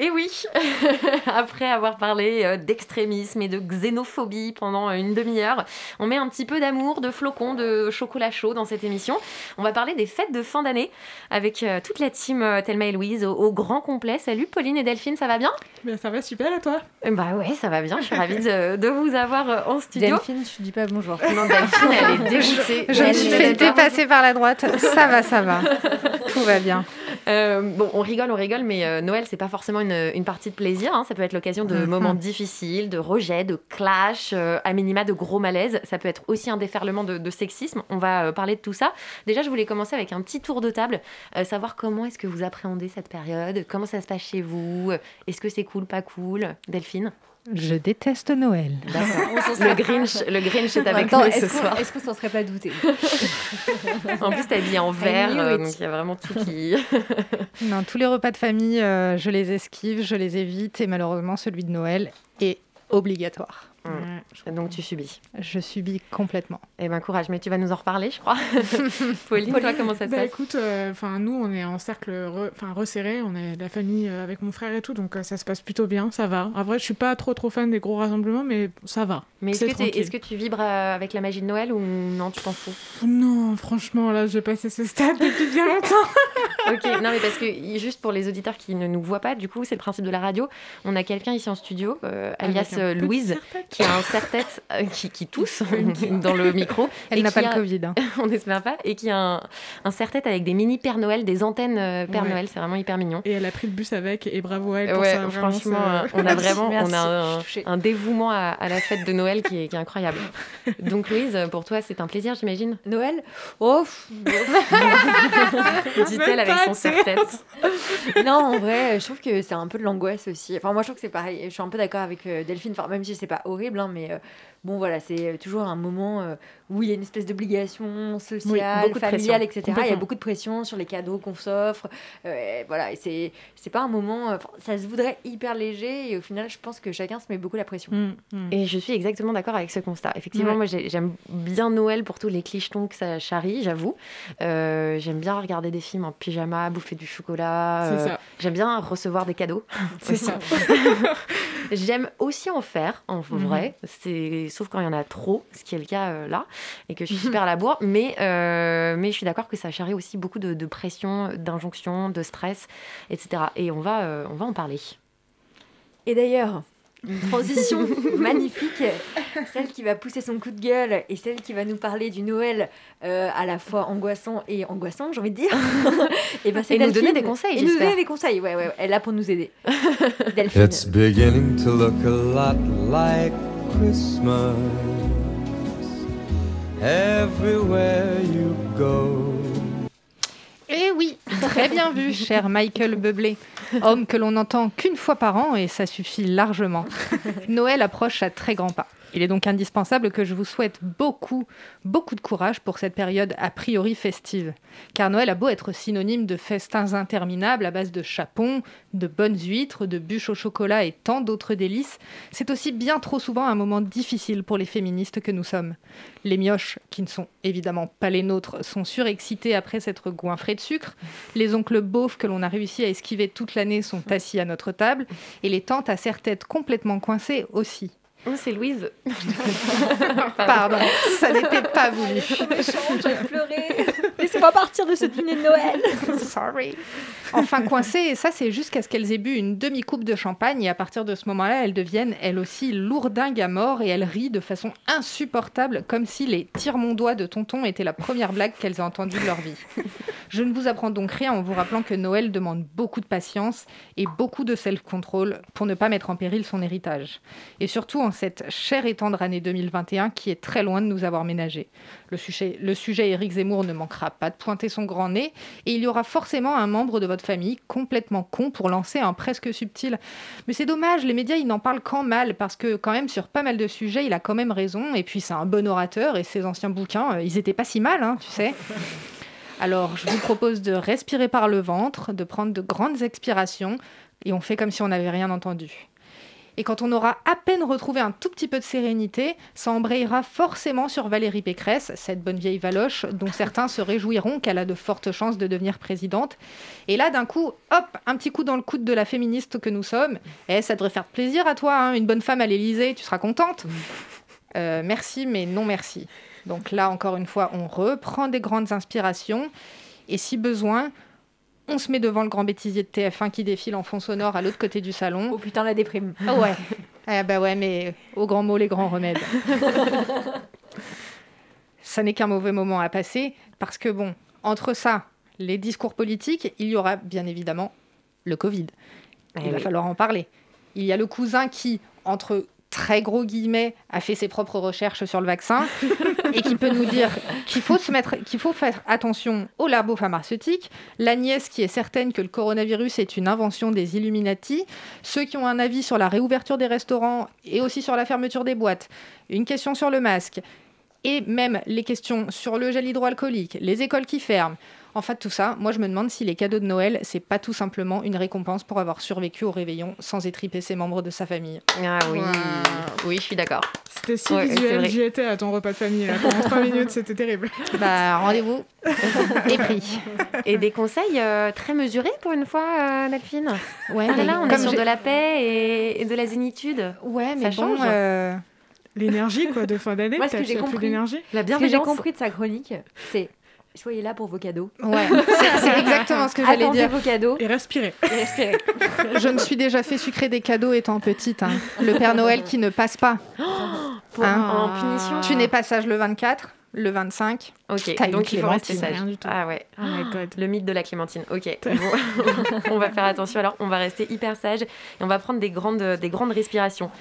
Et oui, après avoir parlé euh, d'extrémisme et de xénophobie pendant euh, une demi-heure, on met un petit peu d'amour, de flocons, de chocolat chaud dans cette émission. On va parler des fêtes de fin d'année avec euh, toute la team Thelma et Louise au, au grand complet. Salut Pauline et Delphine, ça va bien? Ben, ça va super à toi? Bah ouais, ça va bien. Je suis ravie de, de vous avoir en studio. Delphine, je dis pas bonjour. Non, Delphine, elle est dégoûtée. Je me Elle suis ne fait dépasser par la droite. Ça va, ça va. Tout va bien. Euh, bon, on rigole, on rigole, mais euh, Noël, c'est pas forcément une, une partie de plaisir. hein. Ça peut être l'occasion de Mhm. moments difficiles, de rejets, de clash, euh, à minima de gros malaises. Ça peut être aussi un déferlement de, de sexisme. On va parler de tout ça. Déjà, je voulais commencer avec un petit tour de table, savoir comment est-ce que vous appréhendez cette période, comment ça se passe chez vous, est-ce que c'est cool, pas cool, Delphine? Je déteste Noël. Le Grinch, le Grinch est avec nous ce soir. Est-ce qu'on s'en serait pas douté En plus, t'es habillée en vert, euh, donc il y a vraiment tout qui. Non, tous les repas de famille, euh, je les esquive, je les évite et malheureusement celui de Noël est obligatoire. Mm. Donc tu subis. Je subis complètement. Eh ben courage, mais tu vas nous en reparler, je crois. Pauline, toi, comment ça se Bah passe écoute, euh, enfin nous on est en cercle re- enfin resserré, on est la famille euh, avec mon frère et tout, donc euh, ça se passe plutôt bien, ça va. En vrai, je suis pas trop trop fan des gros rassemblements, mais ça va. Mais est-ce que, que tu vibres avec la magie de Noël ou non, tu t'en fous? Non, franchement, là, j'ai passé ce stade depuis bien longtemps. Ok, non mais parce que juste pour les auditeurs qui ne nous voient pas, du coup c'est le principe de la radio. On a quelqu'un ici en studio, alias Louise. Qui a un serre-tête euh, qui, qui tousse dans le micro. Elle n'a pas le a- Covid, hein. on n'espère pas. Et qui a un, un serre-tête avec des mini Père Noël, des antennes euh, Père Ouais. Noël, c'est vraiment hyper mignon. Et elle a pris le bus avec, et bravo à elle pour Ouais, ça. vraiment, franchement, on a vraiment Merci, on a un, dévouement à, à la fête de Noël qui est, qui est incroyable. Donc Louise, pour toi, c'est un plaisir, j'imagine? Noël? Oh Dit-elle avec son serre-tête. non, en vrai, je trouve que c'est un peu de l'angoisse aussi. Enfin, moi, je trouve que c'est pareil. Je suis un peu d'accord avec euh, Delphine. Enfin, même si c'est pas horrible, hein, mais euh, bon, voilà, c'est toujours un moment euh, où il y a une espèce d'obligation sociale, familiale, etc. Il y a beaucoup de pression sur les cadeaux qu'on s'offre. Euh, voilà, et c'est c'est pas un moment. euh, ça se voudrait hyper léger, et au final, je pense que chacun se met beaucoup la pression. Mm, mm. Et je suis exactement d'accord avec ce constat. Effectivement, Ouais. moi j'ai- j'aime bien Noël pour tous les clichetons que ça charrie, j'avoue. Euh, j'aime bien regarder des films en pyjama, bouffer du chocolat. C'est euh, ça. J'aime bien recevoir des cadeaux. C'est ça. J'aime aussi en faire, en vrai. C'est sauf quand il y en a trop, ce qui est le cas euh, là, et que je suis super à la bourre. Mais euh, mais je suis d'accord que ça charrie aussi beaucoup de, de pression, d'injonction, de stress, etc. Et on va euh, on va en parler. Et d'ailleurs, une transition magnifique, celle qui va pousser son coup de gueule et celle qui va nous parler du Noël euh, à la fois angoissant et angoissant, j'ai envie de dire. et, ben, c'est Et nous donner des conseils, Et nous donner des conseils, ouais, ouais, ouais. Elle est là pour nous aider. Delphine. It's beginning to look a lot like Christmas everywhere you go. Eh oui, très bien vu, cher Michael Bublé. Homme que l'on n'entend qu'une fois par an et ça suffit largement. Noël approche à très grands pas. Il est donc indispensable que je vous souhaite beaucoup, beaucoup de courage pour cette période a priori festive. Car Noël a beau être synonyme de festins interminables à base de chapons, de bonnes huîtres, de bûches au chocolat et tant d'autres délices, c'est aussi bien trop souvent un moment difficile pour les féministes que nous sommes. Les mioches, qui ne sont évidemment pas les nôtres, sont surexcités après s'être goinfrés de sucre. Les oncles beaufs que l'on a réussi à esquiver toute l'année sont assis à notre table. Et les tantes à serre-tête complètement coincées aussi. Oh, c'est Louise. Pardon, ça n'était pas voulu. J'ai pleuré. Laissez-moi partir de ce dîner de Noël. Sorry. Enfin coincée, et ça c'est jusqu'à ce qu'elles aient bu une demi-coupe de champagne et à partir de ce moment-là, elles deviennent elles aussi lourdingues à mort et elles rient de façon insupportable comme si les tire-mon-doigt de tonton étaient la première blague qu'elles aient entendue de leur vie. Je ne vous apprends donc rien en vous rappelant que Noël demande beaucoup de patience et beaucoup de self-control pour ne pas mettre en péril son héritage. Et surtout en cette chère et tendre année 2021 qui est très loin de nous avoir ménagé. Le sujet, le sujet Éric Zemmour ne manquera pas de pointer son grand nez et il y aura forcément un membre de votre famille complètement con pour lancer un presque subtil. Mais c'est dommage, les médias ils n'en parlent qu'en mal parce que quand même sur pas mal de sujets il a quand même raison et puis c'est un bon orateur et ses anciens bouquins euh, ils étaient pas si mal, hein, tu sais. Alors, je vous propose de respirer par le ventre, de prendre de grandes expirations, et on fait comme si on n'avait rien entendu. Et quand on aura à peine retrouvé un tout petit peu de sérénité, ça embrayera forcément sur Valérie Pécresse, cette bonne vieille valoche dont certains se réjouiront qu'elle a de fortes chances de devenir présidente. Et là, d'un coup, hop, un petit coup dans le coude de la féministe que nous sommes. Eh, ça devrait faire plaisir à toi, hein, une bonne femme à l'Élysée, tu seras contente Euh, Merci, mais non merci. Donc là, encore une fois, on reprend des grandes inspirations. Et si besoin, on se met devant le grand bêtisier de TF1 qui défile en fond sonore à l'autre côté du salon. Oh putain, la déprime. Ah ouais. Ah bah ouais, mais au grand mot, les grands remèdes. ça n'est qu'un mauvais moment à passer parce que bon, entre ça, les discours politiques, il y aura bien évidemment le Covid. Eh il va falloir en parler. Il y a le cousin qui, entre très gros guillemets, a fait ses propres recherches sur le vaccin et qui peut nous dire qu'il faut se mettre, qu'il faut faire attention aux labos pharmaceutiques. La nièce qui est certaine que le coronavirus est une invention des Illuminati. Ceux qui ont un avis sur la réouverture des restaurants et aussi sur la fermeture des boîtes. Une question sur le masque et même les questions sur le gel hydroalcoolique, les écoles qui ferment. En fait, tout ça, moi je me demande si les cadeaux de Noël, c'est pas tout simplement une récompense pour avoir survécu au réveillon sans étriper ses membres de sa famille. Ah oui, oui, je suis d'accord. C'était si Ouais, visuel, j'y étais à ton repas de famille. Là. Pendant trois minutes, c'était terrible. Bah, rendez-vous est pris. Et des conseils euh, très mesurés pour une fois, euh, Delphine? Ouais, Ah là mais là, on est sur de la paix et, et de la zénitude. Ouais, mais bon, change. euh, L'énergie quoi de fin d'année. Moi, ce que j'ai compris, d'énergie. La ce que j'ai bienveillance. compris de sa chronique, c'est soyez là pour vos cadeaux. Ouais, c'est- exactement ce que j'allais Attendez dire. vos cadeaux Et respirez. Je me suis déjà fait sucrer des cadeaux étant petite. hein. Le Père Noël qui ne passe pas. Pour- Hein en punition. Tu n'es pas sage le 24, le 25. Ok, T'as une donc il faut rester sage. Rien du tout. Ah ouais. Oh my god. Le mythe de la clémentine. Ok. Bon. on va faire attention. Alors, on va rester hyper sage et on va prendre des grandes, des grandes respirations.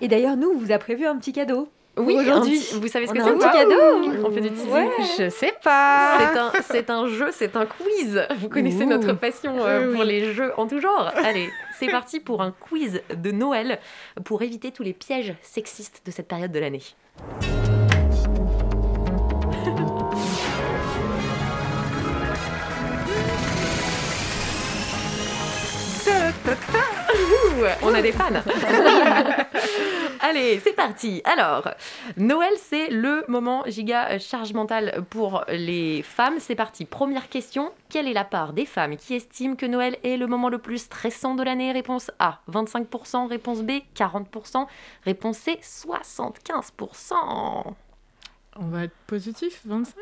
Et d'ailleurs, nous, on vous a prévu un petit cadeau. Oui, Aujourd'hui. vous savez ce On que a c'est un petit cadeau. On fait du teasing. Ouais. Je sais pas. C'est un, c'est un jeu, c'est un quiz. Vous connaissez Ouh. notre passion euh, pour les jeux en tout genre. Allez, c'est parti pour un quiz de Noël pour éviter tous les pièges sexistes de cette période de l'année. On a des fans. Allez, c'est parti. Alors, Noël, c'est le moment giga euh, charge mentale pour les femmes. C'est parti. Première question. Quelle est la part des femmes qui estiment que Noël est le moment le plus stressant de l'année? Réponse A, 25%. Réponse B, 40%. Réponse C, 75%. On va être positif, 25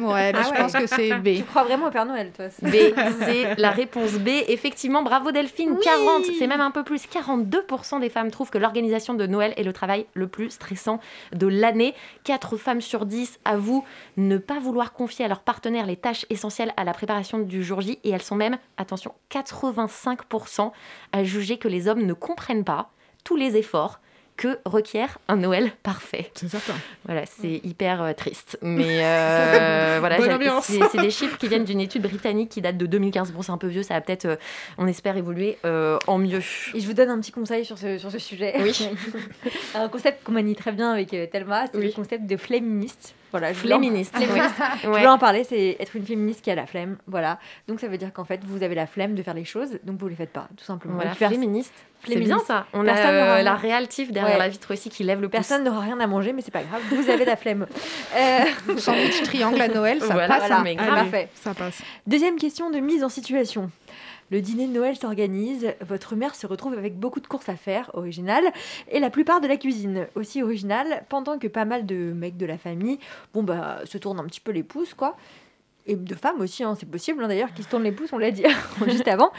Ouais, mais Ah je ouais. pense que c'est B. Tu crois vraiment au Père Noël, toi B, c'est la réponse B. Effectivement, bravo Delphine, 40, c'est même un peu plus. 42% des femmes trouvent que l'organisation de Noël est le travail le plus stressant de l'année. 4 femmes sur 10 avouent ne pas vouloir confier à leur partenaire les tâches essentielles à la préparation du jour J. Et elles sont même, attention, 85% à juger que les hommes ne comprennent pas tous les efforts que requiert un Noël parfait. C'est certain. Voilà, c'est hyper euh, triste. Mais euh, voilà, c'est c'est des chiffres qui viennent d'une étude britannique qui date de 2015. Bon, c'est un peu vieux, ça va peut-être, euh, on espère, évoluer euh, en mieux. Et je vous donne un petit conseil sur ce, sur ce sujet. Oui. un concept qu'on manie très bien avec euh, Thelma, c'est Oui. le concept de féministe. Voilà, je voulais en- Féministe. Féministe. Je Ouais. voulais en parler, c'est être une féministe qui a la flemme. Voilà. Donc ça veut dire qu'en fait, vous avez la flemme de faire les choses, donc vous les faites pas, tout simplement. Voilà, féministe. C'est Féministe. bien ça. On Personne a n'aura euh, la réaltif derrière Ouais. la vitre aussi qui lève le pouce. Personne n'aura rien à manger, mais c'est pas grave, vous avez la flemme. Euh, Sandwich triangle à Noël, ça Voilà, passe. voilà, hein. mais Allez, grave. parfait. Ça passe. Deuxième question de mise en situation. Le dîner de Noël s'organise, votre mère se retrouve avec beaucoup de courses à faire, originales, et la plupart de la cuisine, aussi originale, pendant que pas mal de mecs de la famille, bon bah, se tournent un petit peu les pouces, quoi. et de femmes aussi, hein, c'est possible hein, d'ailleurs, qui se tournent les pouces, on l'a dit juste avant.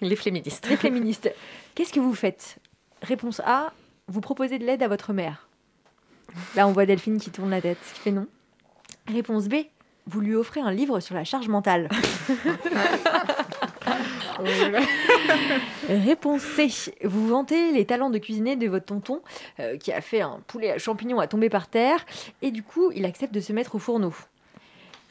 Les féministes. Les féministes. Qu'est-ce que vous faites? Réponse A, vous proposez de l'aide à votre mère. Là, on voit Delphine qui tourne la tête, qui fait non. Réponse B, vous lui offrez un livre sur la charge mentale. Réponse C. Vous vantez les talents de cuisiner de votre tonton euh, qui a fait un poulet à champignons à tomber par terre et du coup il accepte de se mettre au fourneau.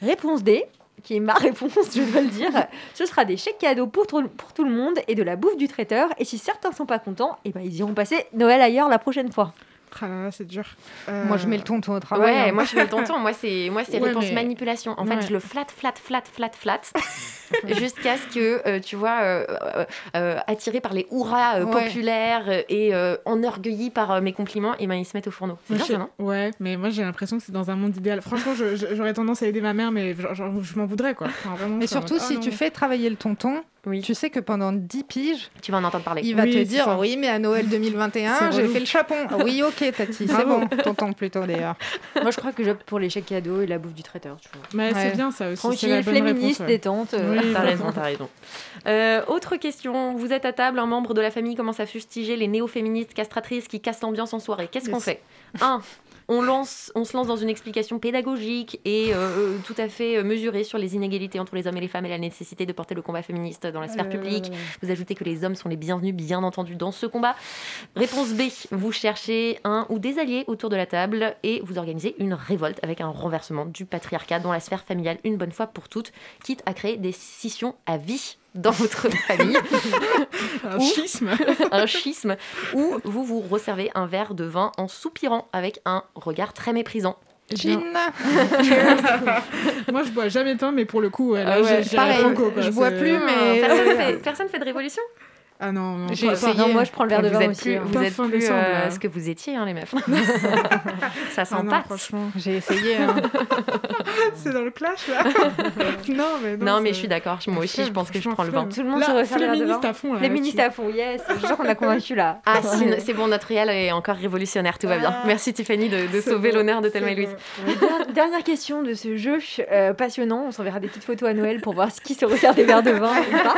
Réponse D. Qui est ma réponse, je dois le dire. Ce sera des chèques cadeaux pour, tout- pour tout le monde et de la bouffe du traiteur. Et si certains sont pas contents, eh ben, ils iront passer Noël ailleurs la prochaine fois. Ah c'est dur. Moi, je mets le tonton au travail. Ouais, hein. moi je fais le tonton. Moi c'est moi c'est Ouais, réponse mais- manipulation. En fait, je le flatte, flatte, flatte, flatte, flatte, jusqu'à ce que euh, tu vois, euh, euh, euh, attiré par les hurrahs euh, Ouais. populaires euh, et euh, enorgueilli par euh, mes compliments, et ben ils se mettent au fourneau. C'est bien non? Ouais, mais moi j'ai l'impression que c'est dans un monde idéal. Franchement, je- je- j'aurais tendance à aider ma mère, mais genre, genre, je m'en voudrais quoi. Enfin, vraiment, Et surtout, mode, si tu fais travailler le tonton, tu sais que pendant 10 piges, tu vas en entendre parler. Il va Oui, te dire ça. Oui, mais à Noël 2021, C'est j'ai fait le chapon. Oui, ok, Tati, c'est bon. Tonton plutôt d'ailleurs. Moi, je crois que j'opte pour les chèques cadeaux et la bouffe du traiteur. Tu vois. Mais Ouais. c'est bien ça aussi. Tranquille, la bonne féministe, réponse, ouais. détente. euh. Oui, T'as raison, t'as raison. Euh, autre question. Vous êtes à table, un membre de la famille commence à fustiger les néo-féministes castratrices qui cassent l'ambiance en soirée. Qu'est-ce qu'on fait? 1. On, lance, on se lance dans une explication pédagogique et euh, tout à fait euh, mesurée sur les inégalités entre les hommes et les femmes et la nécessité de porter le combat féministe dans la sphère publique. Vous ajoutez que les hommes sont les bienvenus, bien entendu, dans ce combat. Réponse B, vous cherchez un ou des alliés autour de la table et vous organisez une révolte avec un renversement du patriarcat dans la sphère familiale une bonne fois pour toutes, quitte à créer des scissions à vie dans votre famille. Un Ou- schisme. un schisme, où vous vous resservez un verre de vin en soupirant avec un regard très méprisant. Gin Moi, je bois jamais de vin, mais pour le coup, ouais, là, Ah ouais, pareil, Franco, quoi, je bois plus, mais- Personne fait, personne fait de révolution? Ah non, non. J'ai pas- essayé. Non, moi, je prends le verre de vin aussi. plus, hein. vous êtes fin plus décembre, euh, ce que vous étiez, hein, les meufs. ça sent Ah pas. franchement. J'ai essayé. hein. C'est dans le clash, là Non, mais non. Non, mais je suis d'accord. Moi aussi, je pense que je prends le vin. Tout le monde Là, se refait un verre de vin. à fond, là. Féministe à fond, yes. Je sens qu'on a convaincu là. Ah, si, c'est bon, notre réel est encore révolutionnaire, tout va bien. Ah. Merci Tiffany de, sauver l'honneur de Thelma et. Louise. Der- Dernière question de ce jeu euh, passionnant. On s'enverra des petites photos à Noël pour voir qui se resserre des verres de vin ou pas.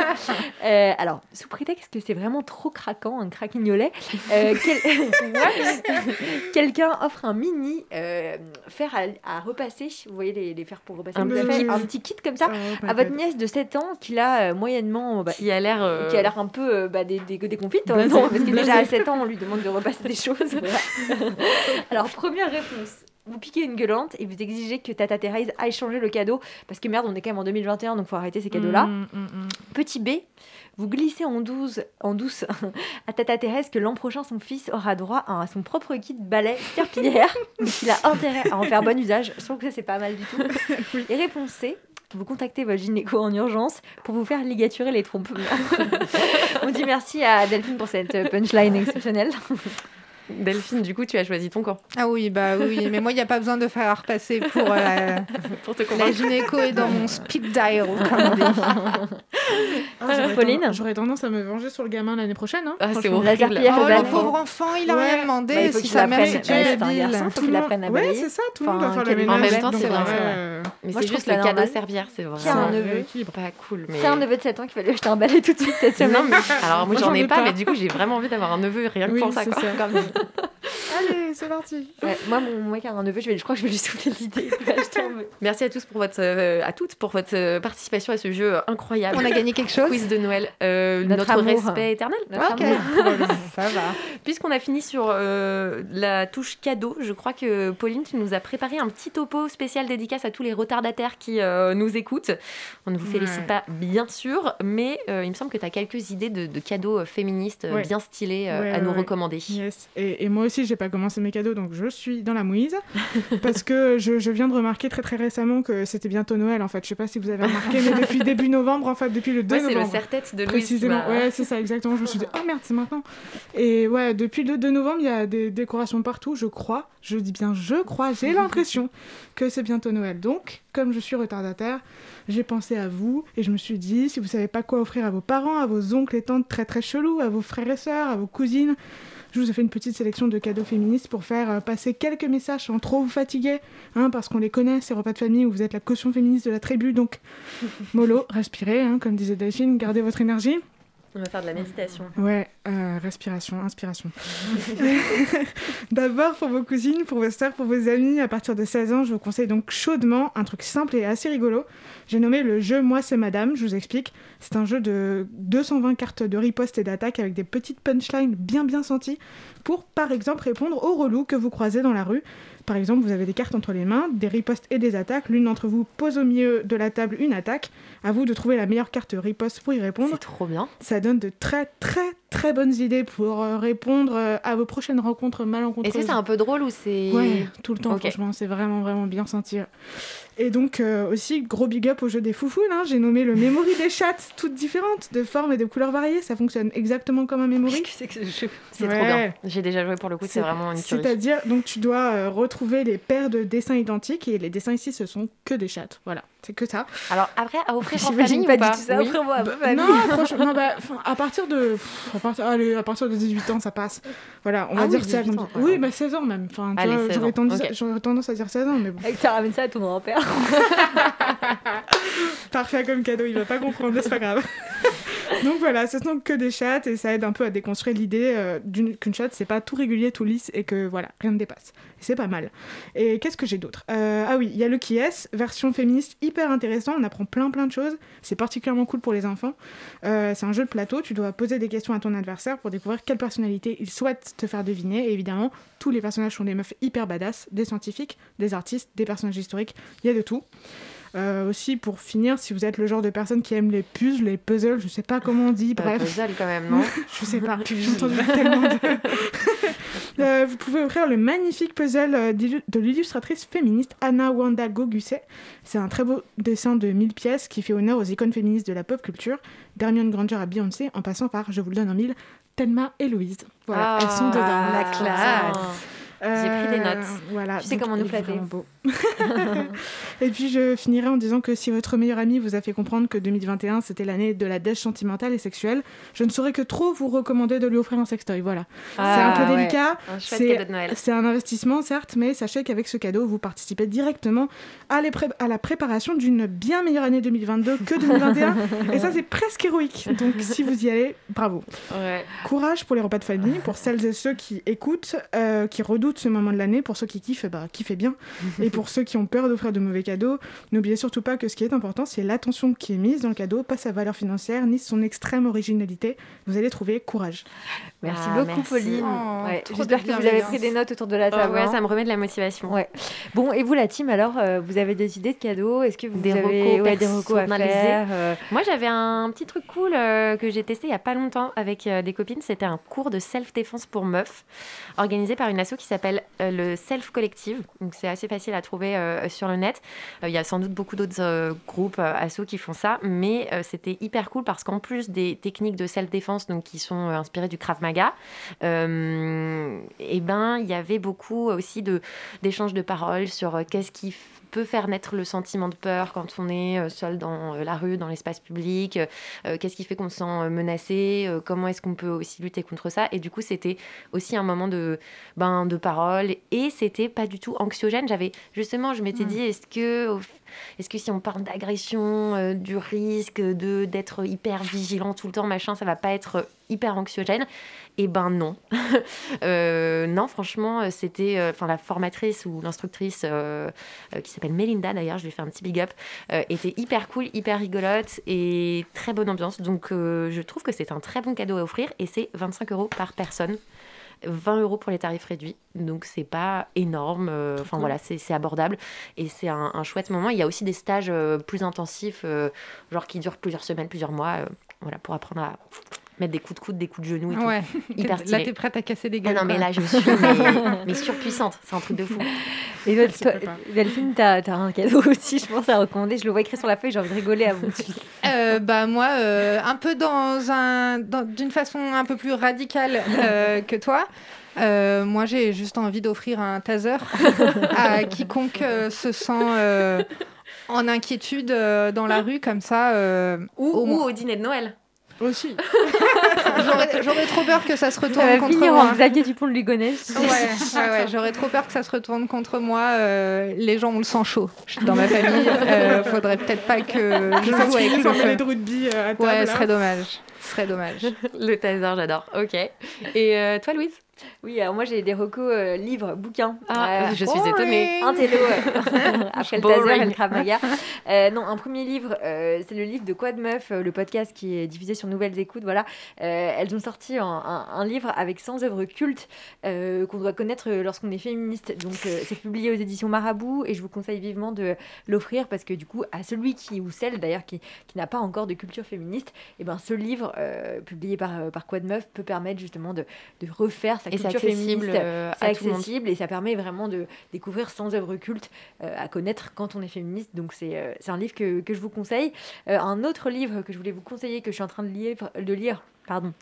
Euh, alors, sous prétexte que c'est vraiment trop craquant, un craquignolet, euh, quel- quelqu'un offre un mini euh, fer à, à repasser. Vous voyez les, les fers pour repasser Un petit kit. Un petit kit comme ça. Ah, À votre God. nièce de 7 ans qui a euh, moyennement bah, Qui a l'air. euh, qui a l'air un peu euh, bah, des, des, déconfite en Blasé. même temps, parce que déjà à 7 ans, on lui demande de repasser des choses. Voilà. Alors, première réponse. Vous piquez une gueulante et vous exigez que Tata Thérèse aille changer le cadeau parce que merde, on est quand même en 2021 donc faut arrêter ces cadeaux-là. Mm, mm, mm. Petit B, vous glissez en douce, en douce à Tata Thérèse que l'an prochain son fils aura droit à son propre kit balai serpillière mais qu'il a intérêt à en faire bon usage. Je trouve que ça c'est pas mal du tout. Et réponse C, vous contactez votre gynéco en urgence pour vous faire ligaturer les trompes. On dit merci à Delphine pour cette punchline exceptionnelle. Delphine, du coup, tu as choisi ton camp Ah oui, bah oui, mais moi, il n'y a pas besoin de faire repasser pour euh, pour te la convaincre. gynéco est dans mon speed dial, comme on dit. Ah, j'aurais Pauline tendance- J'aurais tendance à me venger sur le gamin l'année prochaine. Hein, Ah, c'est horrible. La Oh, le pauvre enfant, il a Ouais. rien demandé. Bah, si sa mère c'est un garçon, faut Tout qu'il le apprenne à monde- Ouais, c'est ça, tout le monde faire le en même temps, c'est vrai, c'est vrai. Mais c'est juste le cadeau servière, c'est Qui a un vraiment neveu pas cool. Mais... C'est un neveu de 7 ans qui va lui acheter un balai tout de suite cette semaine. Alors moi j'en ai pas, mais du coup j'ai vraiment envie d'avoir un neveu rien que pour ça. Allez, c'est parti. Ouais, moi, mon mec a un neveu, je, vais, je crois que je vais lui souffler l'idée. Merci à tous pour votre, euh, à toutes pour votre euh, participation à ce jeu incroyable. On a gagné quelque chose Quiz de Noël, Euh, Notre respect éternel. Notre Ok, amour. ça va. Puisqu'on a fini sur euh, la touche cadeau, je crois que Pauline, tu nous as préparé un petit topo spécial dédicace à tous les retardataires qui euh, nous écoutent. On ne vous félicite Ouais. pas, bien sûr, mais euh, il me semble que tu as quelques idées de, de cadeaux euh, féministes euh, Ouais. bien stylés euh, à nous recommander. Yes. Et, et moi aussi, j'ai pas commencé mes cadeaux, donc je suis dans la mouise. parce que je, je viens de remarquer très très récemment que c'était bientôt Noël en fait. Je sais pas si vous avez remarqué, mais depuis début novembre, en fait, depuis le 2 Moi, c'est le novembre. serre-tête de Louise. Précisément, m'a- ouais, c'est ça, exactement. Je me suis dit, oh merde, c'est maintenant. Et ouais, depuis le 2 novembre, il y a des décorations partout, je crois. Je dis bien, je crois, j'ai l'impression que c'est bientôt Noël. Donc, comme je suis retardataire, j'ai pensé à vous et je me suis dit, si vous savez pas quoi offrir à vos parents, à vos oncles et tantes très très chelous, à vos frères et sœurs, à vos cousines, Je vous ai fait une petite sélection de cadeaux féministes pour faire euh, passer quelques messages sans trop vous fatiguer, hein, parce qu'on les connaît, ces repas de famille où vous êtes la caution féministe de la tribu, donc mollo, respirez, hein, comme disait Delphine, gardez votre énergie. On va faire de la méditation. Ouais, euh, respiration, inspiration. D'abord, pour vos cousines, pour vos sœurs, pour vos amis, à partir de 16 ans, je vous conseille donc chaudement un truc simple et assez rigolo. J'ai nommé le jeu Moi c'est Madame, je vous explique. C'est un jeu de 220 cartes de riposte et d'attaque avec des petites punchlines bien bien senties pour, par exemple, répondre aux relous que vous croisez dans la rue. Par exemple, vous avez des cartes entre les mains, des ripostes et des attaques. L'une d'entre vous pose au milieu de la table une attaque. À vous de trouver la meilleure carte riposte pour y répondre. C'est trop bien. Ça donne de très très très bonnes idées pour euh, répondre euh, à vos prochaines rencontres malencontreuses. Est-ce que c'est un peu drôle ou c'est. Ouais, tout le temps, Ok. franchement, c'est vraiment, vraiment bien senti. Et donc, euh, aussi, gros big up au jeu des foufounes. hein. J'ai nommé le memory des chattes, toutes différentes, de formes et de couleurs variées. Ça fonctionne exactement comme un memory. C'est trop bien. J'ai déjà joué pour le coup, c'est vraiment une. C'est-à-dire, donc, tu dois euh, retrouver les paires de dessins identiques et les dessins ici, ce sont que des chattes. Voilà, c'est que ça. Alors, après, à offrir en famille pas ou du tout ça, à ma Bah, famille. Non, franchement, non, bah, à partir de, pff, à partir, allez, à partir de 18 ans, ça passe. Voilà, on va Ah dire oui, ça 18 comme ans, ça. Oui, bah 16 ans même. Enfin, 16 j'aurais tendance, à dire 16 ans, mais bon. Et tu ramènes ça à ton grand-père. Parfait comme cadeau, il va pas comprendre, c'est pas grave. donc voilà, ce sont que des chattes et ça aide un peu à déconstruire l'idée euh, qu'une chatte c'est pas tout régulier, tout lisse et que voilà, rien ne dépasse. C'est pas mal. Et qu'est-ce que j'ai d'autre? Euh, Ah oui, il y a le qui version féministe hyper intéressant, on apprend plein plein de choses. C'est particulièrement cool pour les enfants. Euh, c'est un jeu de plateau, tu dois poser des questions à ton adversaire pour découvrir quelle personnalité il souhaite te faire deviner. Et évidemment, tous les personnages sont des meufs hyper badass, des scientifiques, des artistes, des personnages historiques, il y a de tout. Euh, aussi, pour finir, si vous êtes le genre de personne qui aime les puzzles, les puzzles, je sais pas comment on dit, Euh, bref. puzzle, quand même, non Je sais pas, j'ai entendu tellement de... Euh, vous pouvez offrir le magnifique puzzle euh, de l'illustratrice féministe Anna Wanda Gogusset. C'est un très beau dessin de 1000 pièces qui fait honneur aux icônes féministes de la pop culture, d'Hermione Granger à Beyoncé, en passant par, je vous le donne en mille, Thelma et Louise. Voilà, Ah, elles sont dedans. la classe. J'ai pris des notes. Voilà, Tu sais comment nous flatter. beau. Et puis je finirai en disant que si votre meilleur ami vous a fait comprendre que 2021 c'était l'année de la dèche sentimentale et sexuelle, je ne saurais que trop vous recommander de lui offrir un sextoy. Voilà. Ah, c'est un peu ouais. délicat. C'est un investissement certes, mais sachez qu'avec ce cadeau vous participez directement à, les pré- à la préparation d'une bien meilleure année 2022 que 2021. et ça c'est presque héroïque. Donc si vous y allez, bravo. Ouais. Courage pour les repas de famille, pour celles et ceux qui écoutent, euh, qui redoutent ce moment de l'année, pour ceux qui kiffent, bah, kiffez bien. et pour ceux qui ont peur d'offrir de mauvais cadeaux, n'oubliez surtout pas que ce qui est important, c'est l'attention qui est mise dans le cadeau, pas sa valeur financière, ni son extrême originalité. Vous allez trouver courage. Merci Ah, beaucoup, merci. Pauline. Oh, Ouais, J'espère que vous avez pris des notes autour de la Oh, table. ouais, hein. ça me remet de la motivation. Ouais. Bon, et vous, la team, alors, euh, vous avez des idées de cadeaux? Est-ce que vous des avez recos ouais, des recos à faire euh, Moi, j'avais un petit truc cool euh, que j'ai testé il y a pas longtemps avec euh, des copines. C'était un cours de self-défense pour meufs organisé par une asso qui s'appelle euh, le Self Collective. Donc, c'est assez facile à trouver euh, sur le net. Euh, Il y a sans doute beaucoup d'autres groupes assos qui font ça, mais c'était hyper cool parce qu'en plus des techniques de self-défense donc qui sont inspirées du Krav Maga, et ben il y avait beaucoup aussi de d'échanges de paroles sur qu'est-ce qui peut faire naître le sentiment de peur quand on est euh, seul dans euh, la rue, dans l'espace public, euh, qu'est-ce qui fait qu'on se sent menacé, comment est-ce qu'on peut aussi lutter contre ça. Et du coup, c'était aussi un moment de, ben, de parole et c'était pas du tout anxiogène. J'avais justement, je m'étais Mm. dit, est-ce que, est-ce que si on parle d'agression, euh, du risque de d'être hyper vigilant tout le temps, machin, ça va pas être hyper anxiogène? Eh ben non. Euh, non, franchement, euh, c'était, euh, enfin la formatrice ou l'instructrice euh, qui s'appelle Melinda d'ailleurs, je lui fais un petit big up, était hyper cool, hyper rigolote et très bonne ambiance. Donc je trouve que c'est un très bon cadeau à offrir et c'est 25 euros par personne. 20 euros pour les tarifs réduits, donc c'est pas énorme. Enfin voilà, c'est abordable et c'est un, un chouette moment. Il y a aussi des stages plus intensifs, genre qui durent plusieurs semaines, plusieurs mois, voilà, pour apprendre à mettre des coups de coude, des coups de genoux et Ouais. tout. Hyper Là, stylé. t'es prête à casser des Ah gueules. non, mais là, je suis mais, mais surpuissante. C'est un truc de fou. Et toi, pas. Delphine, t'as as un cadeau aussi, je pense, à recommander. Je le vois écrit sur la feuille, j'ai envie de rigoler à vous. Euh, bah moi, euh, un peu dans un, d'une façon un peu plus radicale euh, que toi. Euh, moi, j'ai juste envie d'offrir un taser à quiconque euh, se sent euh, en inquiétude euh, dans la rue comme ça. euh, Ou, au dîner de Noël. Aussi. J'aurais trop peur que ça se Ça retourne va contre finir moi. en Xavier Dupont de Ligonnès. Ouais, ouais, ouais, j'aurais trop peur que ça se retourne contre moi. euh, les gens ont le sang chaud dans ma famille. Euh, faudrait peut-être pas que je joue avec le feu. de rugby euh, à table. Ouais, ce serait dommage. Ce serait dommage. Le taser, j'adore. Ok. Et euh, toi, Louise? Oui, alors moi j'ai des recos euh, livres, bouquins. Ah, Euh, je suis étonnée. Un télo euh, après le taser et le Krav Maga. Non, un premier livre, c'est le livre de Quad Meuf, euh, le podcast qui est diffusé sur Nouvelles Écoutes. Voilà, elles ont sorti un, un- un livre avec 100 œuvres cultes qu'on doit connaître lorsqu'on est féministe. Donc c'est publié aux éditions Marabout et je vous conseille vivement de l'offrir parce que du coup à celui qui ou celle d'ailleurs qui, qui n'a pas encore de culture féministe, et ben ce livre publié par par Quad Meuf peut permettre justement de, de refaire sa Et c'est culture féministe. euh, c'est monde. accessible et ça permet vraiment de découvrir 100 œuvres cultes euh, à connaître quand on est féministe. Donc c'est euh, c'est un livre que, que je vous conseille. Euh, un autre livre que je voulais vous conseiller, que je suis en train de lire, de lire pardon,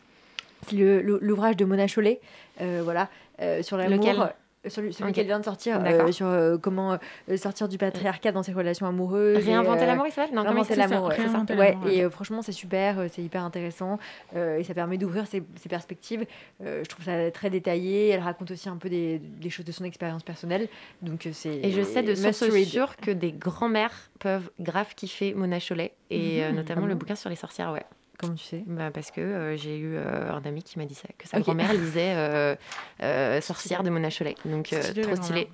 c'est l'ouvrage de Mona Chollet, euh, voilà, euh, sur l'amour. Celui Ok. qu'elle vient de sortir, euh, sur euh, comment euh, sortir du patriarcat dans ses relations amoureuses. Réinventer l'amour, il s'appelle Réinventer l'amour, ouais. Ouais, et franchement, c'est super, c'est hyper intéressant et ça permet d'ouvrir ses, ses perspectives. Je trouve ça très détaillé. Elle raconte aussi un peu des, des choses de son expérience personnelle. Donc, c'est. Et je sais de read. sûres que des grands-mères peuvent grave kiffer Mona Chollet et Mhm. notamment Ah le bouquin sur les sorcières, ouais. Comment tu sais? Bah Parce que euh, j'ai eu euh, un ami qui m'a dit ça, que sa grand-mère lisait euh, euh, Sorcière de Mona Chollet. Donc Stylé, trop stylé.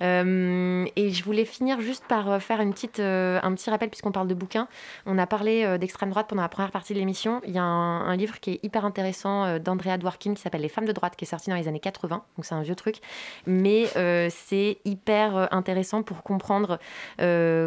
et je voulais finir juste par faire une petite, un petit rappel, puisqu'on parle de bouquins. On a parlé d'extrême droite pendant la première partie de l'émission. Il y a un, un livre qui est hyper intéressant d'Andrea Dworkin qui s'appelle Les femmes de droite, qui est sorti dans les années 80. Donc c'est un vieux truc. Mais c'est hyper intéressant pour comprendre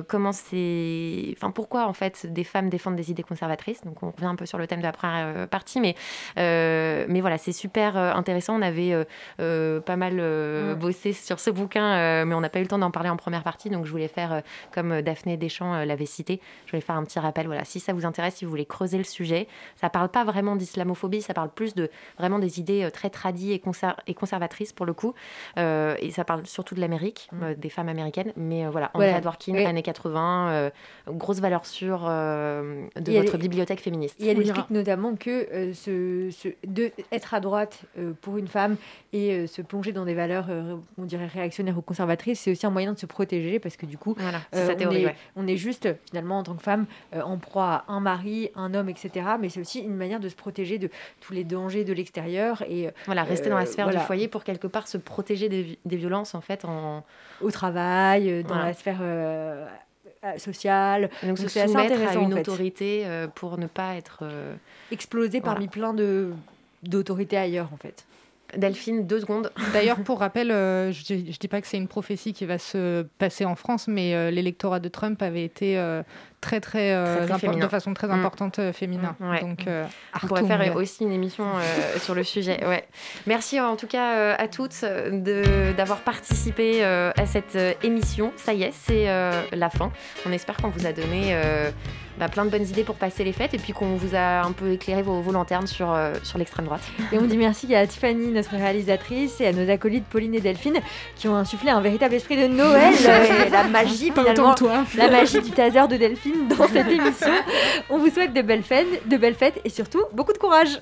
comment c'est. Enfin, pourquoi en fait des femmes défendent des idées conservatrices. Donc on revient un peu sur le thème de la première euh, partie. Mais, euh, mais voilà, c'est super euh, intéressant. On avait pas mal Mm. bossé sur ce bouquin, mais on n'a pas eu le temps d'en parler en première partie. Donc je voulais faire, comme Daphné Deschamps l'avait cité, je voulais faire un petit rappel. Voilà, si ça vous intéresse, si vous voulez creuser le sujet, ça parle pas vraiment d'islamophobie, ça parle plus de vraiment des idées très tradies et, conser- et conservatrices pour le coup. Euh, et ça parle surtout de l'Amérique, euh, des femmes américaines. Mais euh, voilà, Andrea Voilà. Dworkin, années 80, euh, grosse valeur sûre de votre bibliothèque féministe. Et elle explique notamment que euh, ce, ce- de être à droite euh, pour une femme et euh, se plonger dans des valeurs, euh, on dirait réactionnaires ou conservatrices, c'est aussi un moyen de se protéger parce que du coup, Voilà, on, est, ouais. on est juste finalement en tant que femme en proie à un mari, un homme, etc. Mais c'est aussi une manière de se protéger de tous les dangers de l'extérieur et Voilà, rester dans la sphère voilà. du foyer pour quelque part se protéger des, vi- des violences en fait en au travail, dans Voilà. la sphère euh, sociale. Et donc, se c'est assez soumettre à une en fait. autorité euh, pour ne pas être euh, Explosé voilà. parmi plein de d'autorités ailleurs en fait. Delphine, deux secondes. D'ailleurs, pour rappel, euh, je ne dis pas que c'est une prophétie qui va se passer en France, mais euh, l'électorat de Trump avait été euh, très, très, euh, Très, très impor- féminin. de façon très Mm. importante euh, féminin. Mm, ouais. Donc, euh, On pourrait faire aussi une émission euh, sur le sujet. Ouais. Merci en tout cas euh, à toutes de- d'avoir participé euh, à cette euh, émission. Ça y est, c'est euh, la fin. On espère qu'on vous a donné euh, bah, plein de bonnes idées pour passer les fêtes et puis qu'on vous a un peu éclairé vos, vos lanternes sur, euh, sur l'extrême droite. Et on dit merci à Tiffany, notre réalisatrice, et à nos acolytes Pauline et Delphine qui ont insufflé un véritable esprit de Noël et la magie finalement, toi. la magie du taser de Delphine dans cette émission. On vous souhaite de belles fêtes, de belles fêtes et surtout beaucoup de courage.